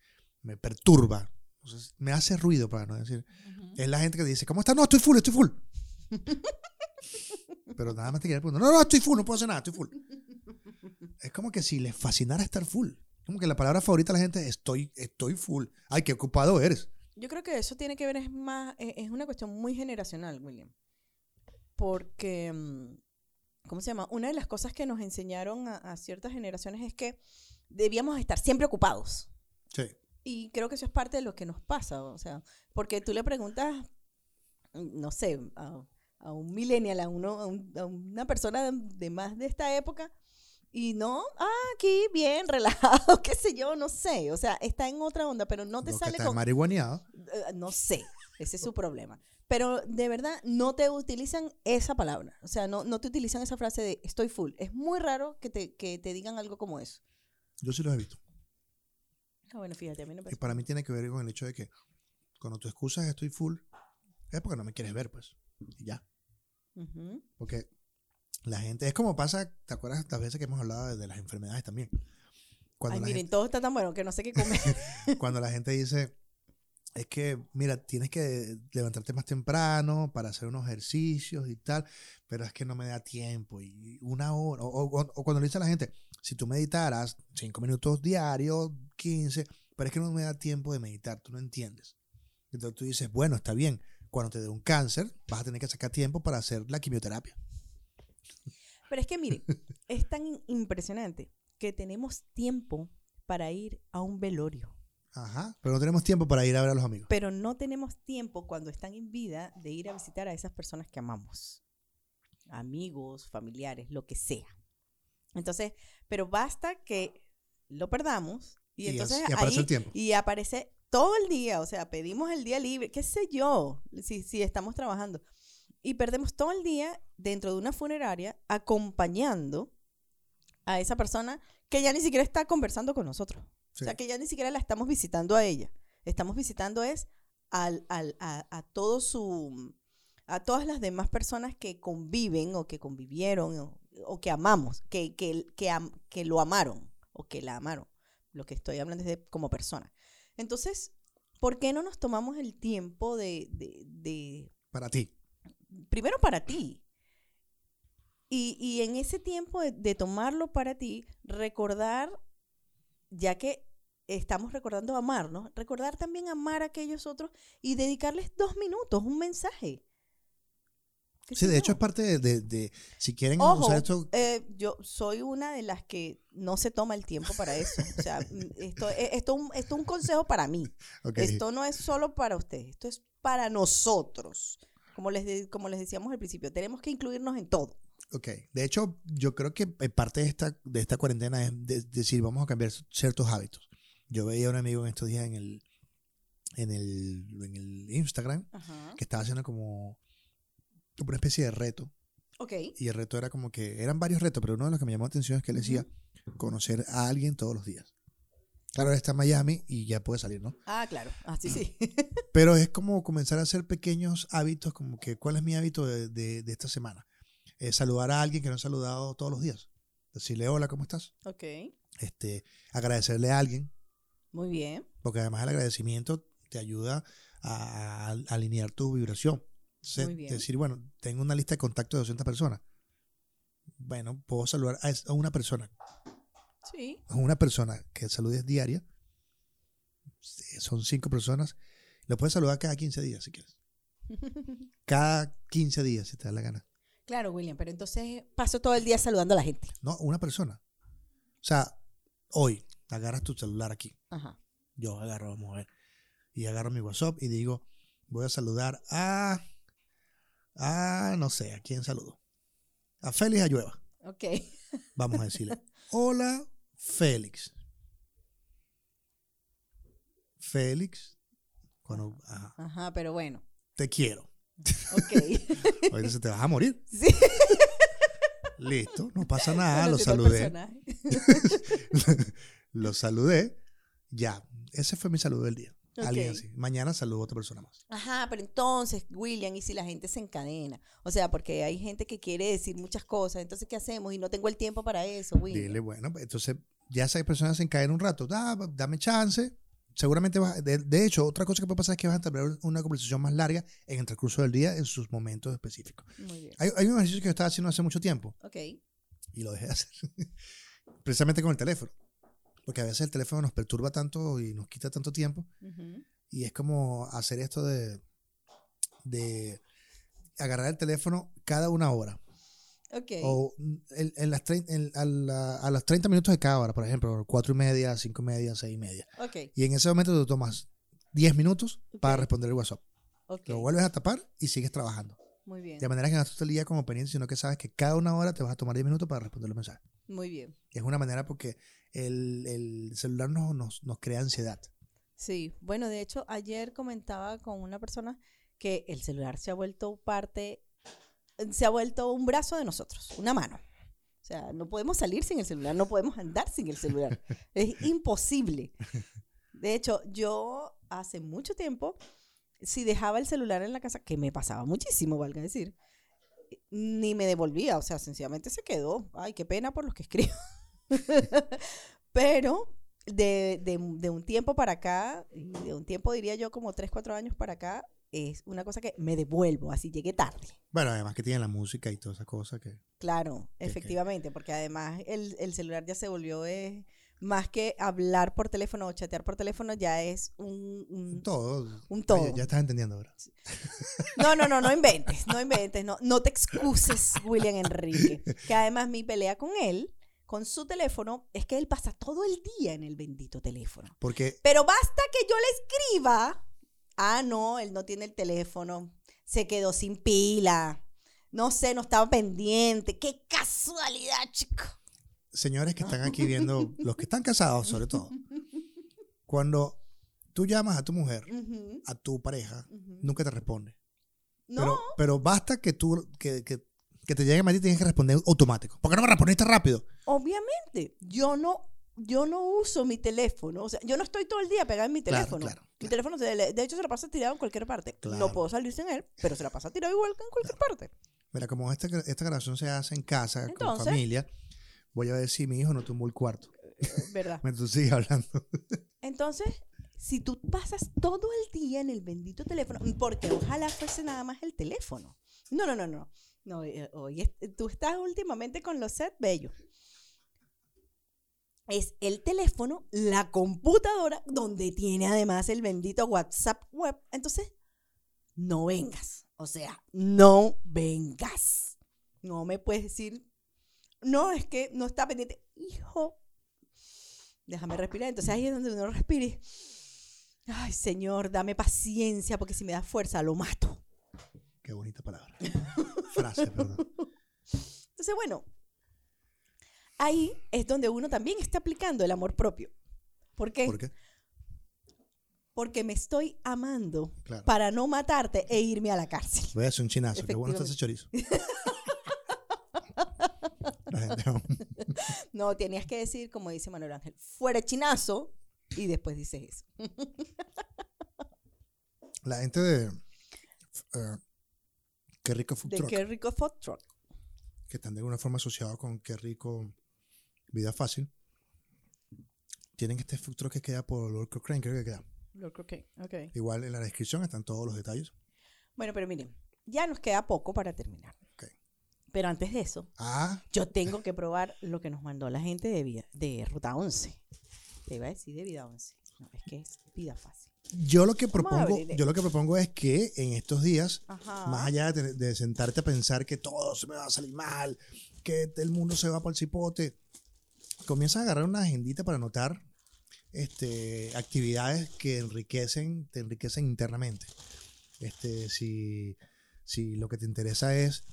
perturba. me hace ruido, para no decir. Es la gente que dice, ¿cómo estás? No, estoy full, estoy full. Pero nada más te quiere preguntar, no, no, estoy full, no puedo hacer nada, estoy full. Es como que si les fascinara estar full. Como que la palabra favorita de la gente es estoy, estoy full. Ay, qué ocupado eres. Yo creo que eso tiene que ver, es más, e, es una cuestión muy generacional, William. Porque, mm, ¿cómo se llama? Una de las cosas que nos enseñaron a, ciertas generaciones es que debíamos estar siempre ocupados. Sí. Y creo que eso es parte de lo que nos pasa. O sea, porque tú le preguntas, no sé, a un millennial, a, uno, a, una persona de, más de esta época, y no, ah, aquí bien, relajado, qué sé yo, no sé. O sea, está en otra onda, pero no te sale con. marihuaneado. Eh, no sé, ese es su problema. Pero de verdad, no te utilizan esa palabra. O sea, no, no te utilizan esa frase de estoy full. Es muy raro que te, que te digan algo como eso. Yo sí lo he visto. Ah, bueno, fíjate, a mí no Y para mí tiene que ver con el hecho de que cuando tú excusas estoy full, es porque no me quieres ver, pues. Y ya. Porque la gente, es como pasa, ¿te acuerdas las veces que hemos hablado de, las enfermedades también? Cuando Ay, miren, todo está tan bueno que no sé qué comer. cuando la gente dice, es que, mira, tienes que levantarte más temprano para hacer unos ejercicios y tal, pero es que no me da tiempo y una hora, o, cuando le dice a la gente, si tú meditaras cinco minutos diarios, 15, pero es que no me da tiempo de meditar, tú no entiendes. Entonces tú dices, bueno, está bien, cuando te dé un cáncer, vas a tener que sacar tiempo para hacer la quimioterapia. Pero es que mire, es tan impresionante que tenemos tiempo para ir a un velorio. Ajá, pero no tenemos tiempo para ir a ver a los amigos. Pero no tenemos tiempo cuando están en vida de ir a visitar a esas personas que amamos. Amigos, familiares, lo que sea. Entonces, pero basta que lo perdamos y, entonces aparece el tiempo. Y aparece todo el día, o sea, pedimos el día libre, qué sé yo, si, si estamos trabajando. Y perdemos todo el día dentro de una funeraria acompañando a esa persona que ya ni siquiera está conversando con nosotros. O sea, que ya ni siquiera la estamos visitando a ella. Estamos visitando es al, al, a, a, todo su, a todas las demás personas que conviven o que convivieron o, que amamos, que, que, que, que, lo amaron o que la amaron. Lo que estoy hablando es de como persona. Entonces, ¿por qué no nos tomamos el tiempo de... para ti. Primero para ti. Y, en ese tiempo de, tomarlo para ti, recordar, ya que estamos recordando amarnos, recordar también amar a aquellos otros y dedicarles dos minutos, un mensaje. ¿Qué Sí, de hecho es parte de, de- de- si quieren Ojo, usar esto, eh, yo soy una de las que no se toma el tiempo para eso. O sea, mm, esto, eh, esto, esto es un consejo para mí. Esto no es solo para ustedes, esto es para nosotros. Como les, como les decíamos al principio, tenemos que incluirnos en todo. ok. De hecho, yo creo que eh, parte de esta, de esta cuarentena es de- decir, vamos a cambiar ciertos hábitos. Yo veía a un amigo en estos días en el, en el, en el Instagram que estaba haciendo como como una especie de reto. Ok. Y el reto era como que, eran varios retos, pero uno de los que me llamó la atención es que él decía conocer a alguien todos los días. Claro, está en Miami y ya puede salir, ¿no? Ah, claro. Ah, sí, sí. Pero es como comenzar a hacer pequeños hábitos, como que, ¿cuál es mi hábito de, de- de esta semana? Eh, saludar a alguien que no he saludado todos los días. Decirle, hola, ¿cómo estás? ok. Este, agradecerle a alguien, Muy bien. porque además el agradecimiento te ayuda a, a alinear tu vibración. Entonces, Muy bien. decir, bueno, tengo una lista de contactos de 200 personas. Bueno, puedo saludar a, a una persona, Sí. a una persona que saludes diaria. Son cinco personas. Lo puedes saludar cada 15 días si quieres. Cada 15 días, si te da la gana. Claro, William, pero entonces paso todo el día saludando a la gente. No, una persona. O sea, hoy agarras tu celular aquí. Ajá. Yo agarro, vamos a ver. Y agarro mi WhatsApp y digo, voy a saludar a. A, no sé, ¿a quién saludo? A Félix Ayueva. Ok. Vamos a decirle, hola, Félix. Félix, cuando, ajá, Ajá, pero bueno. te quiero. Ok. Se te vas a morir. sí. Listo, no pasa nada, lo saludé. lo saludé. Ya, ese fue mi saludo del día. Alguien así. Mañana saludo a otra persona más. Ajá, pero entonces, William, ¿y si la gente se encadena? O sea, porque hay gente que quiere decir muchas cosas, entonces, ¿qué hacemos? Y no tengo el tiempo para eso, William. Dile, bueno, pues, entonces ya esas personas se encadenan un rato. Ah, dame chance. Seguramente vas, de, de hecho, otra cosa que puede pasar es que vas a tener una conversación más larga en el transcurso del día en sus momentos específicos. Muy bien. Hay, hay un ejercicio que yo estaba haciendo hace mucho tiempo Ok. y lo dejé de hacer. Precisamente con el teléfono. Porque a veces el teléfono nos perturba tanto y nos quita tanto tiempo. Y es como hacer esto de, de agarrar el teléfono cada una hora. Ok. O en, en las en- a, la- a los 30 minutos de cada hora, por ejemplo, cuatro y media, cinco y media, seis y media. Ok. Y en ese momento tú tomas 10 minutos para responder el WhatsApp. Lo vuelves a tapar y sigues trabajando. Muy bien. De manera que no estás el día como pendiente, sino que sabes que cada una hora te vas a tomar 10 minutos para responder los mensajes. Muy bien. Es una manera porque el, el celular nos, nos, nos crea ansiedad. Sí. Bueno, de hecho, ayer comentaba con una persona que el celular se ha vuelto parte, se ha vuelto un brazo de nosotros, una mano. O sea, no podemos salir sin el celular, no podemos andar sin el celular. Es imposible. De hecho, yo hace mucho tiempo, si dejaba el celular en la casa, que me pasaba muchísimo, valga decir, ni me devolvía, o sea, sencillamente se quedó. Ay, qué pena por los que escribo. Pero de, de- de un tiempo para acá, de un tiempo diría yo como 3, 4 años para acá, es una cosa que me devuelvo, así llegué tarde. Bueno, además que tiene la música y todas esas cosas que... Claro, que- efectivamente, porque además el, el celular ya se volvió eh, más que hablar por teléfono o chatear por teléfono, ya es un... un- Todo. Un todo. Ya, ya estás entendiendo ahora. No, no, no, no inventes, no inventes, no, no te excuses, William Enrique. Que además mi pelea con él, con su teléfono, es que él pasa todo el día en el bendito teléfono. Porque Pero basta que yo le escriba. Ah, no, él no tiene el teléfono. Se quedó sin pila. No sé, no estaba pendiente. Qué casualidad, chico. Señores que están aquí viendo, los que están casados sobre todo, cuando tú llamas a tu mujer, a tu pareja, ujú. nunca te responde. No, Pero, pero basta que tú, que, que, que te llegue a ti tienes que responder automático. ¿Por qué no me respondiste rápido? obviamente. Yo no, yo no uso mi teléfono. O sea, yo no estoy todo el día pegada en mi teléfono. claro, Mi claro. teléfono, de hecho, se la pasa tirado en cualquier parte. Claro. No puedo salir sin él, pero se la pasa tirado igual que en cualquier parte. Mira, como esta, esta grabación se hace en casa, con Entonces. familia, voy a ver si mi hijo no tumbó el cuarto. ¿Verdad? Mientras tú sigues hablando. Entonces, si tú pasas todo el día en el bendito teléfono, porque ojalá fuese nada más el teléfono. No, no, no, no. No, eh, oye, tú estás últimamente con los set bellos. es el teléfono, la computadora, donde tiene además el bendito WhatsApp web. Entonces, no vengas. O sea, no vengas. No me puedes decir, no, es que no está pendiente. Hijo, déjame respirar. Entonces ahí es donde uno respire. Ay, Señor, dame paciencia, porque si me da fuerza, lo mato. Qué bonita palabra. Frase, perdón. Entonces, bueno, ahí es donde uno también está aplicando el amor propio. ¿Por qué? ¿Por qué? Porque me estoy amando Claro. para no matarte e irme a la cárcel. Voy a hacer un chinazo. Qué bueno está ese chorizo. No. Tenías que decir, como dice Manuel Ángel, fuera chinazo y después dices eso. La gente de eh, Qué Rico Food De Truck, qué rico food truck. que están de alguna forma asociados con Qué Rico Vida Fácil, tienen este food truck que queda por Lord Cochrane, creo que queda. Lo creo que- ok. Igual en la descripción están todos los detalles. Bueno, pero miren, ya nos queda poco para terminar. Pero antes de eso, Ah, yo tengo que probar lo que nos mandó la gente de, vida, de Ruta 11. Te iba a decir de Vida 11. No, es que es Vida Fácil. yo lo que propongo, yo lo que propongo es que en estos días Ajá. Más allá de, de sentarte a pensar que todo se me va a salir mal, que el mundo se va para el cipote, comienza a agarrar una agendita para anotar este, actividades que enriquecen, te enriquecen internamente. Este, si, si lo que te interesa es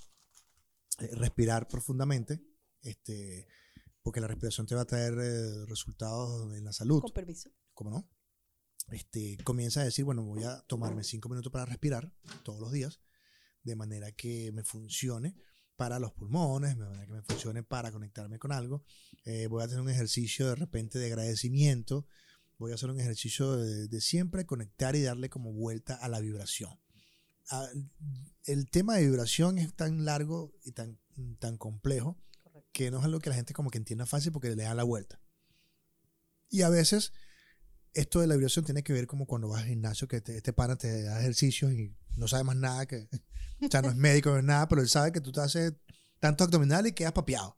respirar profundamente, este, porque la respiración te va a traer eh, resultados en la salud, Con permiso. ¿cómo no? Este, comienza a decir, bueno, voy a tomarme cinco minutos para respirar todos los días, de manera que me funcione para los pulmones, de manera que me funcione para conectarme con algo. Eh, voy a tener un ejercicio de repente de agradecimiento, voy a hacer un ejercicio de, de siempre conectar y darle como vuelta a la vibración. Ah, el tema de vibración es tan largo y tan, tan complejo Correcto. que no es algo que la gente como que entienda fácil porque le da la vuelta. Y a veces esto de la vibración tiene que ver como cuando vas al gimnasio, que te- este pana te da ejercicios y no sabe más nada, que, o sea, no es médico, no es nada, pero él sabe que tú te haces tanto abdominal y quedas papeado.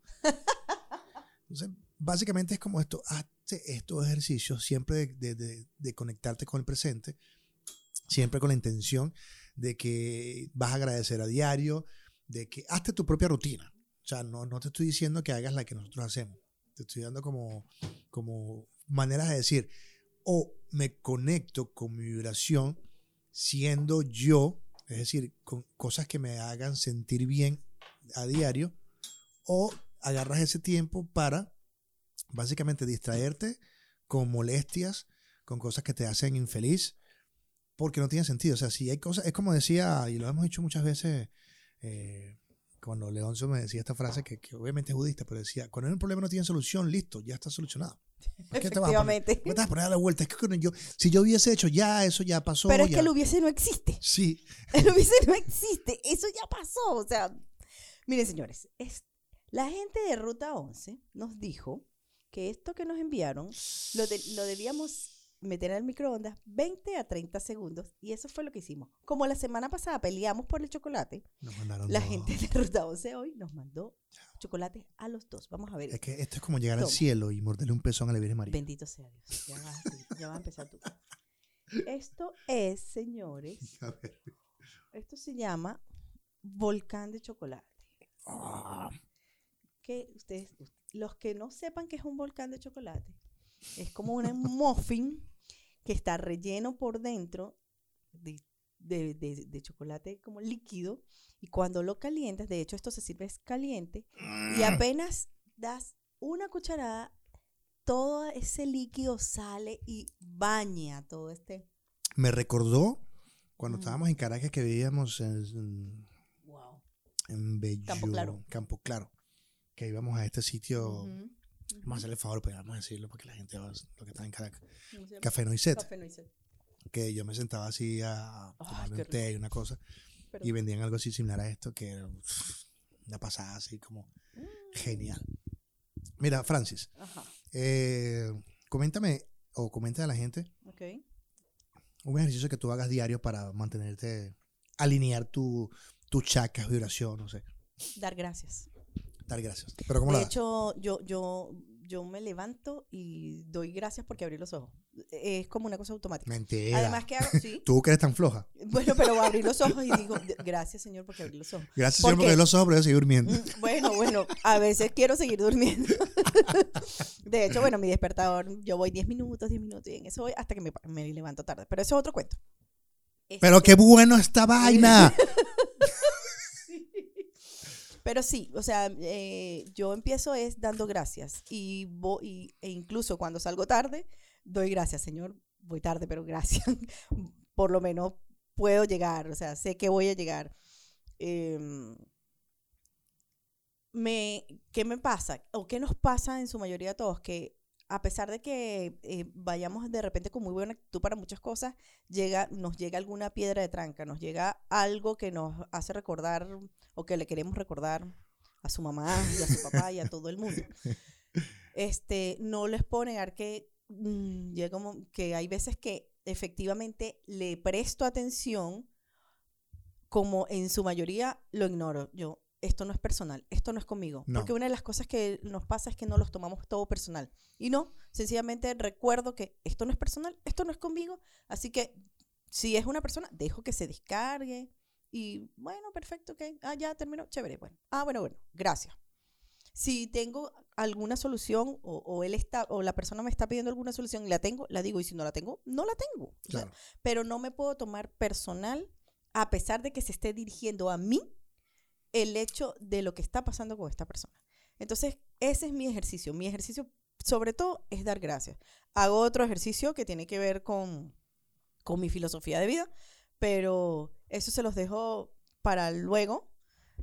Entonces, básicamente es como esto, hazte estos ejercicios siempre de, de- de- de conectarte con el presente, siempre con la intención de que vas a agradecer a diario, de que hazte tu propia rutina. O sea, no, no te estoy diciendo que hagas la que nosotros hacemos. Te estoy dando como, como maneras de decir, o me conecto con mi vibración siendo yo, es decir, con cosas que me hagan sentir bien a diario, o agarras ese tiempo para básicamente distraerte con molestias, con cosas que te hacen infeliz, porque no tiene sentido. O sea, si hay cosas, es como decía, y lo hemos dicho muchas veces, eh, cuando Leoncio me decía esta frase, que, que obviamente es budista, pero decía, cuando hay un problema no tiene solución, listo, ya está solucionado. ¿Por qué te vas a poner, te vas a poner a la vuelta? Es que cuando yo, si yo hubiese hecho ya, eso ya pasó. Pero es ya. que el hubiese no existe. Sí, El hubiese no existe. Eso ya pasó. O sea, miren, señores, es, la gente de Ruta 11 nos dijo que esto que nos enviaron lo, de- lo debíamos meter al microondas 20 a 30 segundos. Y eso fue lo que hicimos. Como la semana pasada peleamos por el chocolate, nos mandaron la dos. gente de Ruta 11 hoy nos mandó chocolate a los dos. Vamos a ver. Es que esto es como llegar al cielo y morderle un pezón a la Virgen María. Bendito sea Dios. Ya vas, a- ya vas a empezar tú. Esto es, señores, A ver. esto se llama volcán de chocolate. Ah, que ustedes, los que no sepan que es un volcán de chocolate, es como un muffin que está relleno por dentro de, de- de- de chocolate como líquido y cuando lo calientas, de hecho esto se sirve es caliente y apenas das una cucharada, todo ese líquido sale y baña todo este... me recordó cuando Mm. estábamos en Caracas que vivíamos en, Wow. en Bello, Campo Claro. Campo Claro, que íbamos a este sitio, Vamos a hacerle el favor, pero vamos a decirlo porque la gente va, lo que está en Caracas. Café Noiset, Café Noisette. que yo me sentaba así a tomarme qué un té y una cosa, Perdón. y vendían algo así similar a esto, que era una pasada así como genial. Mira, Francis, Ajá, eh, coméntame o comenta a la gente ok. un ejercicio que tú hagas diario para mantenerte, alinear tu, tu chakra, vibración, no sé, Dar gracias. Dar gracias. Pero ¿cómo la De das? hecho, yo, yo yo me levanto y doy gracias porque abrí los ojos. Es como una cosa automática. Mentira. Además que hago, sí. Tú que eres tan floja. Bueno, pero abrí los ojos y digo, gracias Señor porque abrí los ojos. Gracias, señor, Porque- abrí los ojos, pero voy a seguir durmiendo. Mm, Bueno, bueno, a veces quiero seguir durmiendo. De hecho, bueno, mi despertador, yo voy 10 minutos, 10 minutos y en eso voy hasta que me, me levanto tarde. Pero eso es otro cuento. Pero Este, qué bueno esta vaina. Pero sí, o sea, eh, yo empiezo es dando gracias y, vo- y- e incluso cuando salgo tarde, doy gracias, Señor. Voy tarde, pero gracias. Por lo menos puedo llegar, o sea, sé que voy a llegar. Em, me, ¿Qué me pasa? ¿O qué nos pasa en su mayoría a todos? Que a pesar de que eh, vayamos de repente con muy buena actitud para muchas cosas, llega, nos llega alguna piedra de tranca, nos llega algo que nos hace recordar o que le queremos recordar a su mamá y a su papá y a todo el mundo. Este, no les puedo negar que mm, llega como que hay veces que efectivamente le presto atención, como en su mayoría lo ignoro. Yo, esto no es personal, esto no es conmigo. No. Porque una de las cosas que nos pasa es que no los tomamos todo personal. Y no, sencillamente recuerdo que esto no es personal, esto no es conmigo. Así que si es una persona, dejo que se descargue. Y bueno, perfecto, ok. Ah, ya terminó, chévere. Bueno, ah, bueno, bueno, gracias. Si tengo alguna solución o, o él está o la persona me está pidiendo alguna solución y la tengo, la digo. Y si no la tengo, no la tengo. O sea, Claro. pero no me puedo tomar personal a pesar de que se esté dirigiendo a mí el hecho de lo que está pasando con esta persona. Entonces, ese es mi ejercicio. Mi ejercicio, sobre todo, es dar gracias. Hago otro ejercicio que tiene que ver con, con mi filosofía de vida, pero eso se los dejo para luego,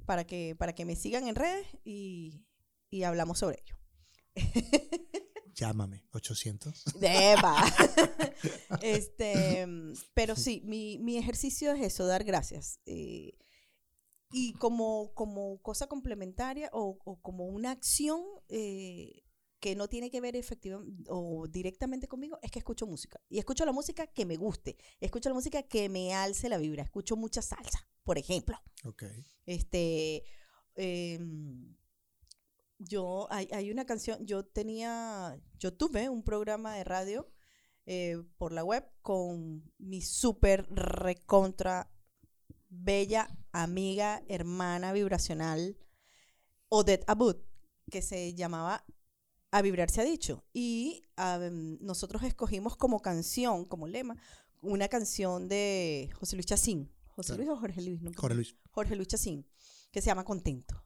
para que, para que me sigan en redes y, y hablamos sobre ello. Llámame, 800. Deba. este, pero sí, mi, mi ejercicio es eso, dar gracias. Eh, y como, como cosa complementaria o, o como una acción eh, que no tiene que ver efectivamente o directamente conmigo, es que escucho música. Y escucho la música que me guste. Escucho la música que me alce la vibra. Escucho mucha salsa, por ejemplo. Ok. Este, em, yo, hay, hay una canción, yo tenía, yo tuve un programa de radio eh, por la web con mi súper recontra bella amiga, hermana vibracional, Odette Abud, que se llamaba A Vibrar se ha dicho. Y nosotros escogimos como canción, como lema, una canción de José Luis Chacín. ¿José. Luis o Jorge Luis? Nunca Jorge Luis. Jorge Luis Chacín, que se llama Contento.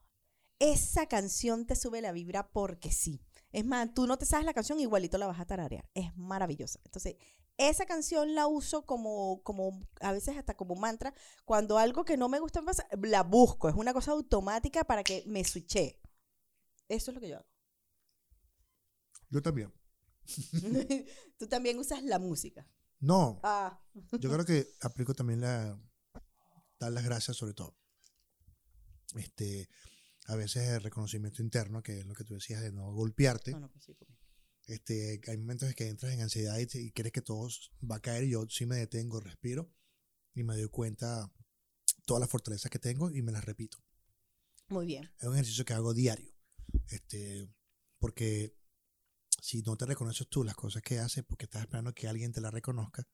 Esa canción te sube la vibra porque sí. Es más, tú no te sabes la canción, igualito la vas a tararear. Es maravillosa. Entonces, esa canción la uso como, como a veces hasta como mantra. Cuando algo que no me gusta pasa, la busco. Es una cosa automática para que me switche. Eso es lo que yo hago. Yo también. tú también usas la música. No, Ah, yo creo que aplico también la dar las gracias sobre todo. Este, a veces el reconocimiento interno, que es lo que tú decías de no golpearte. no, no, pues sí. Este, hay momentos en que entras en ansiedad y, te- y crees que todo va a caer y yo sí me detengo, respiro y me doy cuenta todas las fortalezas que tengo y me las repito. Muy bien. Es un ejercicio que hago diario. Este, porque si no te reconoces tú las cosas que haces porque estás esperando que alguien te las reconozca,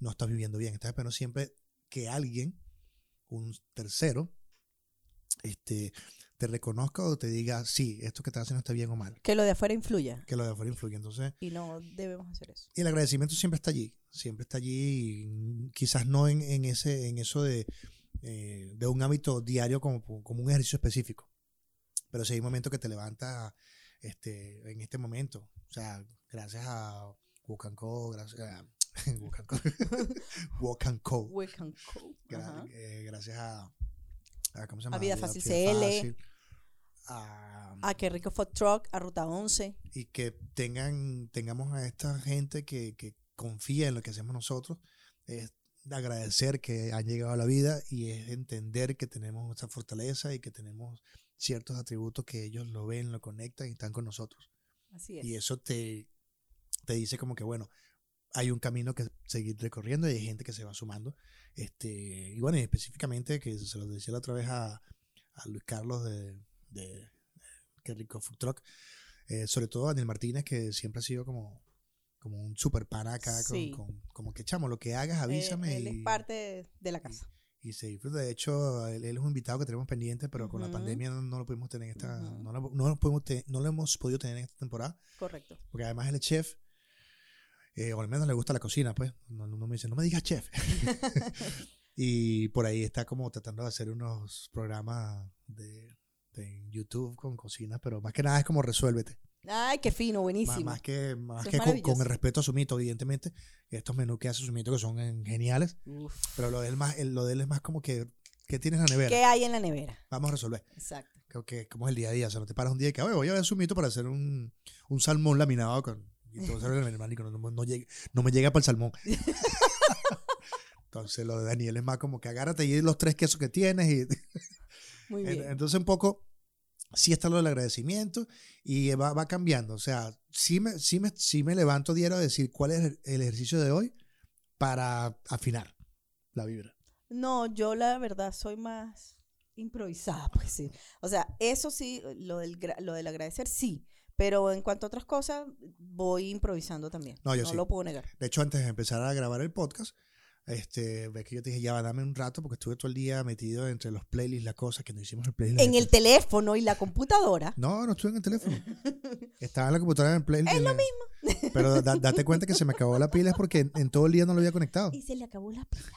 no estás viviendo bien. Estás esperando siempre que alguien, un tercero, este, te reconozca o te diga, sí, esto que estás haciendo está bien o mal. Que lo de afuera influya. Que lo de afuera influye. Entonces, Y no debemos hacer eso. y el agradecimiento siempre está allí. Siempre está allí. y quizás no en, en ese, en eso de, eh, de un hábito diario como, como un ejercicio específico. Pero si hay momentos que te levantas este, en este momento. O sea, gracias a Walk and Co, gracias a Walk and Co. Walk and Co. We can cope. Gra- Ajá. eh, gracias a, a ¿cómo se llama? A Vida Fácil CL. Fácil, a- A que rico Food Truck, a Ruta 11. y que tengan tengamos a esta gente que, que confía en lo que hacemos nosotros es agradecer que han llegado a la vida y es entender que tenemos esta fortaleza y que tenemos ciertos atributos que ellos lo ven, lo conectan y están con nosotros. Así es. Y eso te, te dice como que, bueno, hay un camino que seguir recorriendo y hay gente que se va sumando. Este, y bueno, y específicamente, que se lo decía la otra vez a, a Luis Carlos de, de Qué Rico Food Truck, Eh, sobre todo Daniel Martínez, que siempre ha sido como, como un super pana acá, con- Sí. con- como que chamo, lo que hagas, Eh, avísame. él y, es parte de, la casa. y se disfruta. De hecho, él, él es un invitado que tenemos pendiente, pero con la pandemia no, no lo pudimos tener en esta, Ujú. no, lo, no, lo podemos te- no lo hemos podido tener en esta temporada, Correcto. porque además él es chef, eh, o al menos le gusta la cocina, pues. No, no me dice, no me digas chef. y por ahí está como tratando de hacer unos programas de, de YouTube con cocina, pero más que nada es como resuélvete. Ay, qué fino, Más, buenísimo. más que, más Eso es que con, con el respeto a Sumito, evidentemente. Estos menús que hace Sumito que son geniales, Uf. pero lo de él, más, lo de él es más como que, ¿qué tienes en la nevera? ¿Qué hay en la nevera? Vamos a resolver. Exacto. Creo que como es el día a día. O sea, no te paras un día y que "Oye, voy a ver Sumito para hacer un, un salmón laminado con. Y no, no, no llega- no me llega para el salmón. Entonces lo de Daniel es más como que agárrate y los tres quesos que tienes. Y, Muy En- bien. Entonces, un poco, sí está lo del agradecimiento y va, va cambiando. O sea, sí me, sí, me, sí me levanto diario a decir cuál es el- ejercicio de hoy para afinar la vibra. No, yo la verdad soy más improvisada, pues sí. O sea, eso sí, lo del, lo del agradecer, sí. Pero en cuanto a otras cosas, voy improvisando también. No, No, yo sí. lo puedo negar. De hecho, antes de empezar a grabar el podcast, este, ves que yo te dije, ya va, dame un rato porque estuve todo el día metido entre los playlists, las cosas que no hicimos el playlist. En el teléfono y la computadora. No, no estuve en el teléfono. Estaba en la computadora en el playlist. Es lo mismo. Pero da- date cuenta que se me acabó la pila es porque en, en todo el día no lo había conectado. Y se le acabó la pila.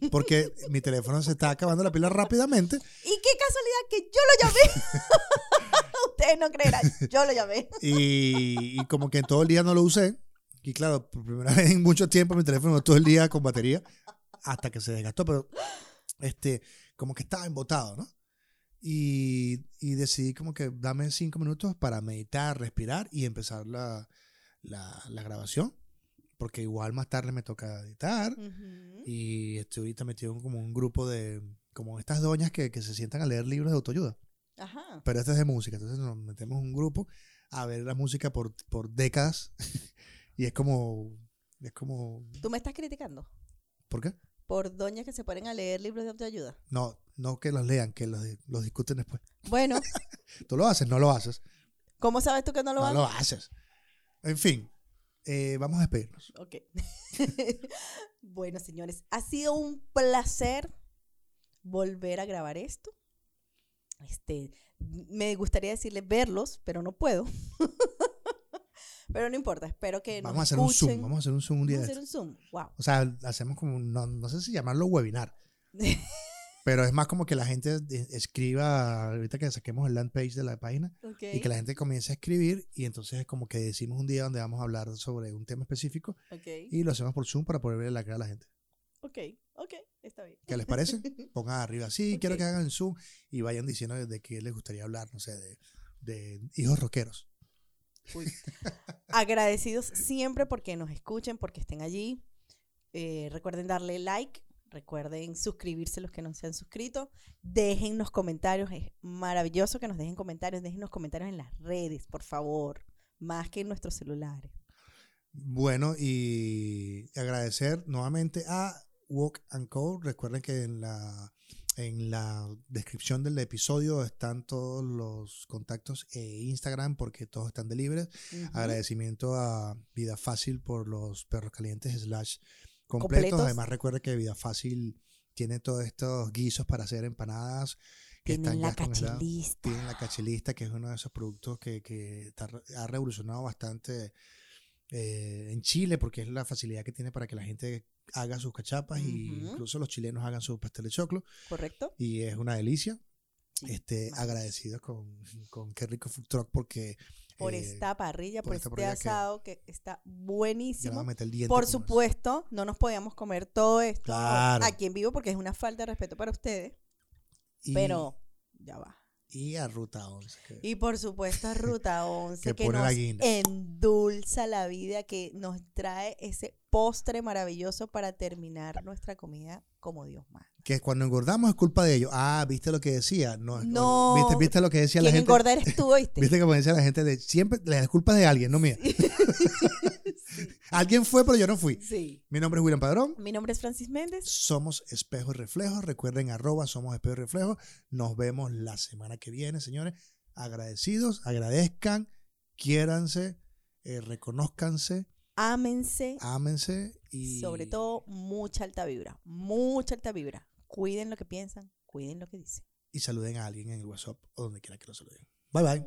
Porque mi teléfono se está acabando la pila rápidamente Y qué casualidad que yo lo llamé. Ustedes no creerán, yo lo llamé. Y, y como que en todo el día no lo usé. Y claro, por primera vez en mucho tiempo mi teléfono todo el día con batería hasta que se desgastó. Pero este, como que estaba embotado, ¿no? Y, y decidí como que dame cinco minutos para meditar, respirar y empezar la, la, la grabación. Porque igual más tarde me toca editar. Y estoy ahorita metido en como un grupo de, como estas doñas que, que se sientan a leer libros de autoayuda. Ajá. Pero este es de música. Entonces nos metemos en un grupo a ver la música por, por décadas. y es como, es como, ¿Tú me estás criticando? ¿por qué? Por doñas que se ponen a leer libros de autoayuda. No, no que los lean, que los, los discuten después. Bueno, Tú lo haces, no lo haces. ¿cómo sabes tú que no lo No hago? lo haces. En fin, eh, vamos a despedirnos. Ok. bueno, señores, ha sido un placer volver a grabar esto. Este, me gustaría decirles verlos, pero no puedo. pero no importa, espero que Vamos a nos hacer un. Zoom, vamos a hacer un Zoom un día Vamos a hacer un Zoom. Wow. O sea, hacemos como, no, no sé si llamarlo webinar. Pero es más como que la gente escriba, ahorita que saquemos el land page de la página, y que la gente comience a escribir y entonces es como que decimos un día donde vamos a hablar sobre un tema específico Ok. y lo hacemos por Zoom para poder verle la cara a la gente. Ok. Ok. Está bien. ¿Qué les parece? Pongan arriba, sí, quiero que hagan Zoom y vayan diciendo de qué les gustaría hablar, no sé, de, de hijos rockeros. Uy. Agradecidos siempre porque nos escuchen, porque estén allí. Eh, recuerden darle like, recuerden suscribirse los que no se han suscrito. Déjennos comentarios, es maravilloso que nos dejen comentarios. Déjennos comentarios en las redes, por favor, más que en nuestros celulares. Bueno, y agradecer nuevamente a Walk and Co. Recuerden que en la, en la descripción del episodio están todos los contactos e Instagram porque todos están de libres. Ujú. Agradecimiento a Vida Fácil por los perros calientes slash completos. Completos. Además recuerda que Vida Fácil tiene todos estos guisos para hacer empanadas que Tienen la cachelista. Tienen la cachelista, que es uno de esos productos que, que está- ha revolucionado bastante eh, en Chile, porque es la facilidad que tiene para que la gente haga sus cachapas y Ujú. incluso los chilenos hagan sus pasteles de choclo. ¿Correcto? Y es una delicia. Sí, este, agradecidos con, con Qué Rico Food Truck porque Por eh, esta parrilla, por este parrilla asado que, está buenísimo. el Por supuesto, no nos podíamos comer todo esto Claro. aquí en vivo porque es una falta de respeto para ustedes, Y, pero ya va. Y a Ruta 11. que- Y por supuesto a Ruta 11 Que que, nos endulza la vida, que nos trae ese postre maravilloso para terminar nuestra comida como Dios manda. que cuando engordamos es culpa de ellos. Ah, ¿viste lo que decía? No, No. ¿viste, viste lo que decía la gente? engorda eres tú, ¿oíste? ¿Viste como decía la gente? De, siempre la culpa es de alguien, no mía. Alguien fue, pero yo no fui. Sí. Mi nombre es William Padrón. Mi nombre es Francis Méndez. Somos Espejo y Reflejo. Recuerden, arroba somos Espejo y Reflejo. Nos vemos la semana que viene, señores. Agradecidos, agradezcan quiéranse, eh, reconózcanse, Ámense. ámense y Sobre todo, mucha alta vibra. Mucha alta vibra. Cuiden lo que piensan, cuiden lo que dicen. y saluden a alguien en el WhatsApp o donde quiera que lo saluden. Bye bye.